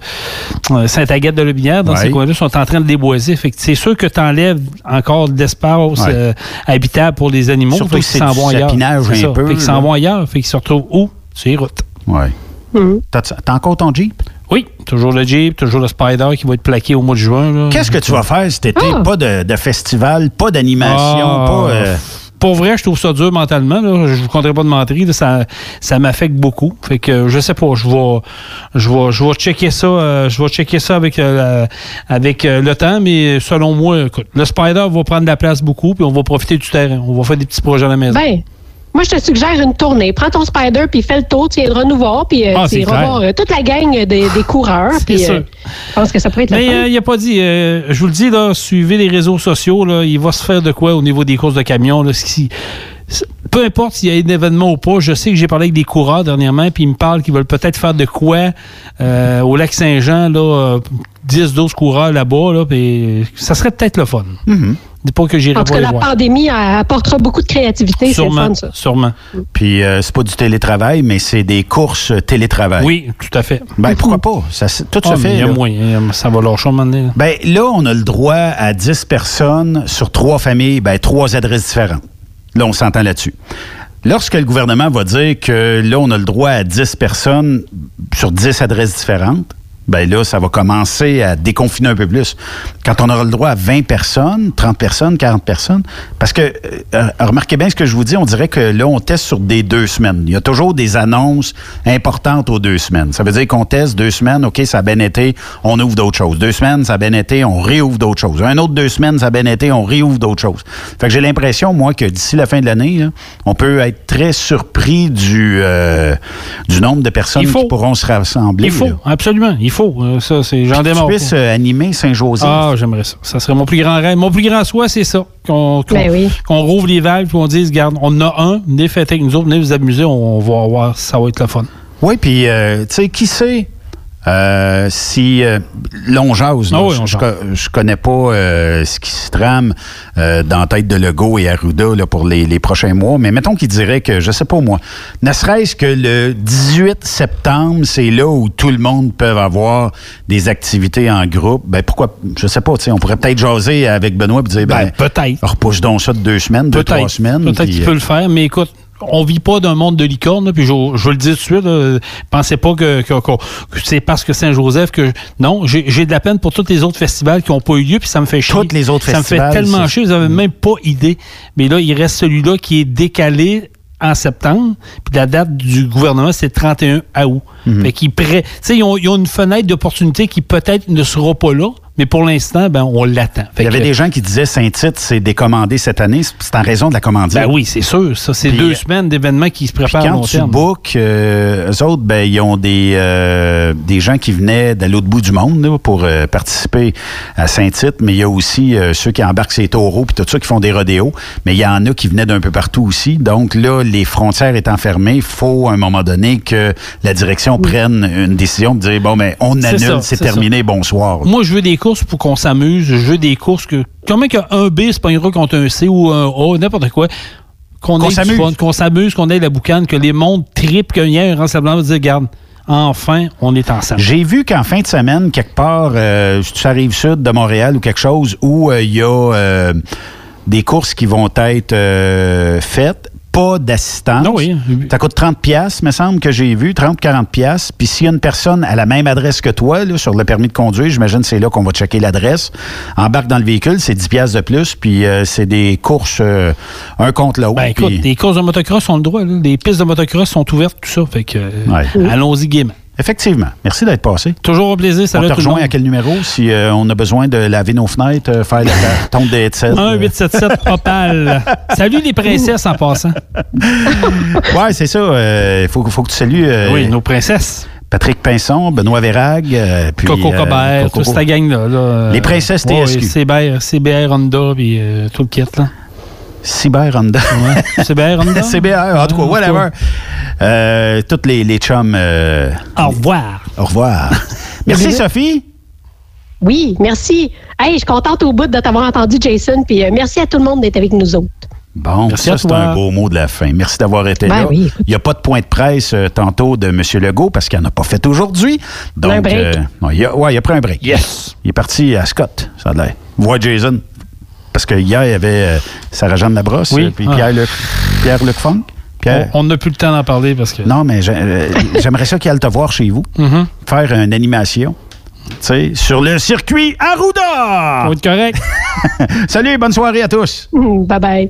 euh, Sainte-Agathe de Lobinière, dans Ouais. ces coins-là, ils sont en train de déboiser. Fait que c'est sûr que tu enlèves encore de l'espace Ouais. euh, habitable pour les animaux. Surtout qu'ils s'en vont ailleurs. un peu, Fait qu'ils s'en vont ailleurs. Fait qu'ils se retrouvent où? Sur les routes. Ouais. T'as t'as encore ton Jeep? Toujours le Jeep, toujours le Spider qui va être plaqué au mois de juin. Qu'est-ce que tu vas faire cet été? Ah! Pas de, de festival, pas d'animation, Ah, pas. euh, Pour vrai, je trouve ça dur mentalement. Là. Je vous compterai pas de mentir. là. Ça, ça m'affecte beaucoup. Fait que je sais pas. Je vais, je vais, je vais checker ça. euh, je vais checker ça avec, euh, avec euh, le temps. Mais selon moi, écoute, le Spider va prendre de la place beaucoup. Puis on va profiter du terrain. On va faire des petits projets à la maison. Ben, moi, je te suggère une tournée. Prends ton Spider, puis fais le tour. Tu viendras nous voir, puis euh, Ah, tu iras voir euh, toute la gang des, des coureurs. Puis, sûr. euh, je pense que ça pourrait être le Mais fun. euh, il a pas dit, euh, je vous le dis, là, suivez les réseaux sociaux, là, il va se faire de quoi au niveau des courses de camions. Là, ce qui- c'est- peu importe s'il y a un événement ou pas, je sais que j'ai parlé avec des coureurs dernièrement, puis ils me parlent qu'ils veulent peut-être faire de quoi euh, au lac Saint-Jean, là, euh, 10-12 coureurs là-bas, là, puis ça serait peut-être le fun. Dis pas que j'irai En tout cas, la voir. pandémie apportera beaucoup de créativité. Sûrement, fun, ça. sûrement. Puis euh, c'est pas du télétravail, mais c'est des courses euh, télétravail. Oui, tout à fait. Ben pourquoi pas? Ça, tout Ah, se mais fait. il y a moyen, ça va lâcher un moment donné, là. Ben là, on a le droit à 10 personnes sur trois familles, ben trois adresses différentes. Là, on s'entend là-dessus. Lorsque le gouvernement va dire que là, on a le droit à 10 personnes sur 10 adresses différentes, ben là, ça va commencer à déconfiner un peu plus. Quand on aura le droit à 20 personnes, 30 personnes, 40 personnes, parce que, euh, euh, remarquez bien ce que je vous dis, on dirait que là, on teste sur des deux semaines. Il y a toujours des annonces importantes aux deux semaines. Ça veut dire qu'on teste deux semaines, OK, ça a bien été, on ouvre d'autres choses. Deux semaines, ça a bien été, on réouvre d'autres choses. Un autre deux semaines, ça a bien été, on réouvre d'autres choses. Fait que j'ai l'impression, moi, que d'ici la fin de l'année, on peut être très surpris du, euh, du nombre de personnes qui pourront se rassembler. Il faut, là. absolument, il faut. Euh, Ça, c'est, j'en Que tu démarre. puisses euh, animer Saint-Joseph. Ah, j'aimerais ça. Ça serait mon plus grand rêve. Mon plus grand souhait, c'est ça. Qu'on, qu'on, Ben oui. rouvre les valves et qu'on dise, regarde, on en a un, venez fêter avec nous autres, venez vous amuser, on, va voir, ça va être le fun. Oui, puis, euh, tu sais, qui sait euh, si euh, l'on jase, là, Ah oui, je, on connais pas euh, ce qui se trame euh, dans la tête de Legault et Arruda là, pour les, les prochains mois, mais mettons qu'il dirait que, je sais pas moi, ne serait-ce que le 18 septembre, c'est là où tout le monde peut avoir des activités en groupe, ben pourquoi, je sais pas, on pourrait peut-être jaser avec Benoît et dire, ben, peut-être. repousse donc ça de deux semaines, deux, trois semaines. Peut-être qu'il euh, peut le faire, mais écoute, on vit pas d'un monde de licorne, puis je, je veux le dire tout de suite, là, pensez pas que, que- que- que c'est parce que Saint-Joseph que... Non, j'ai de la peine pour tous les autres festivals qui n'ont pas eu lieu, puis ça me fait chier. Toutes les autres Ça me festivals, fait tellement chier, vous avez même pas idée. Mais là, il reste celui-là qui est décalé en septembre, puis la date du gouvernement, c'est le 31 août. Mhm. Fait qu'ils prêt, tu sais, ils ont, ils ont une fenêtre d'opportunité qui peut-être ne sera pas là, mais pour l'instant, ben, on l'attend. Il y avait des gens qui disaient Saint-Tite, c'est décommandé cette année. C'est en raison de la commandite. Ben oui, c'est sûr. Ça, c'est deux euh, semaines d'événements qui se Puis préparent à quand long tu terme. book, euh, eux autres, ben, ils ont des, euh, des gens qui venaient de l'autre bout du monde là, pour participer à Saint-Tite, mais il y a aussi ceux qui embarquent ces taureaux puis tout ça qui font des rodéos, mais il y en a qui venaient d'un peu partout aussi. Donc là, les frontières étant fermées, il faut à un moment donné que la direction prenne une décision de dire, bon, mais on C'est ça, annule, c'est terminé, ça. bonsoir. Moi, je veux des courses pour qu'on s'amuse. Je veux des courses que. Comment qu'un B se pognera contre un C ou un A, n'importe quoi. Qu'on s'amuse. qu'on s'amuse, qu'on ait la boucane, que les mondes tripent, qu'il y ait un rassemblement de dire, regarde, enfin, on est ensemble. J'ai vu qu'en fin de semaine, quelque part, euh, si tu arrives sud de Montréal ou quelque chose, où euh, il y a euh, des courses qui vont être euh, faites, pas d'assistance. Ça coûte 30 pièces, me semble que j'ai vu, 30 40 pièces. Puis s'il y a une personne à la même adresse que toi là, sur le permis de conduire, j'imagine que c'est là qu'on va checker l'adresse. Embarque dans le véhicule, c'est 10 pièces de plus, puis euh, c'est des courses euh, un contre l'autre. Ben écoute, les courses de motocross ont le droit. là. Les pistes de motocross sont ouvertes, tout ça. Fait que, euh, allons-y gaiement. Effectivement. Merci d'être passé. Toujours un plaisir. Salut on te rejoint à quel numéro si euh, on a besoin de laver nos fenêtres, euh, faire la tombe des headsets? 1 877 Opal. Salut les princesses en passant. ouais, c'est ça. Il faut, faut que tu salues. euh, Oui, nos princesses. Patrick Pinson, Benoît Vérag, euh, puis, Coco euh, Cobert, toute cette gang-là. là. Les princesses Ouais, TSQ. CBR, CBR Honda, puis euh, tout le kit. Là. Cyber Honda. CBR Honda? CBR, en tout cas, whatever. Euh, toutes les, les chums. euh, Au revoir. Au revoir. Merci, Sophie. Oui, merci. Hey, je suis contente au bout de t'avoir entendu, Jason. Puis euh, merci à tout le monde d'être avec nous autres. Bon, Merci ça, c'est un beau mot de la fin. Merci d'avoir été Ben là. oui, Il n'y a pas de point de presse euh, tantôt de M. Legault parce qu'il n'en a pas fait aujourd'hui. Donc, Un break. euh, ouais, il a, ouais, il a pris un break. Yes. Il est parti à Scott, ça a l'air. Jason. Parce que hier, il y avait euh, Sarah-Jeanne Labrosse, Oui. puis Ah. Pierre-Luc Pierre-Luc Funk. Pierre- On on n'a plus le temps d'en parler parce que. Non, mais euh, j'aimerais ça qu'il aille te voir chez vous, Mhm. faire une animation. Tu sais, sur le circuit Arruda! Ça va être correct. Salut, bonne soirée à tous. Bye bye.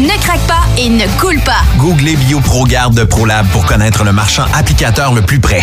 ne craque pas et ne coule pas. Googlez BioProGarde de ProLab pour connaître le marchand applicateur le plus près.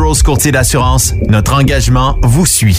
Burrows Courtier d'assurance, notre engagement vous suit.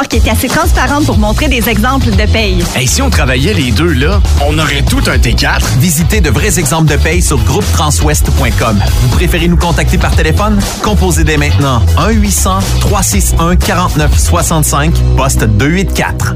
qui est assez transparente pour montrer des exemples de paye. Et si on travaillait les deux là, on aurait tout un T4. Visitez de vrais exemples de paye sur groupetranswest.com. Vous préférez nous contacter par téléphone? Composez dès maintenant 1-800-361-4965, poste 284.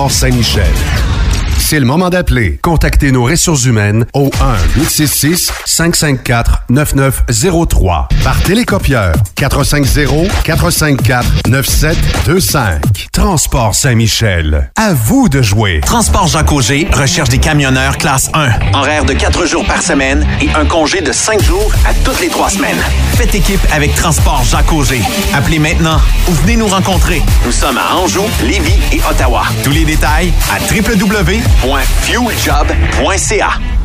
Saint-Michel. C'est le moment d'appeler. Contactez nos ressources humaines au 1-866-554-9903 par télécopieur 450-454-9725. Transport Saint-Michel. À vous de jouer. Transport Jacques Auger recherche des camionneurs classe 1. Horaire de 4 jours par semaine et un congé de 5 jours à toutes les 3 semaines. Faites équipe avec Transport Jacques Auger. Appelez maintenant ou venez nous rencontrer. Nous sommes à Anjou, Lévis et Ottawa. Tous les détails à www.fueljob.ca.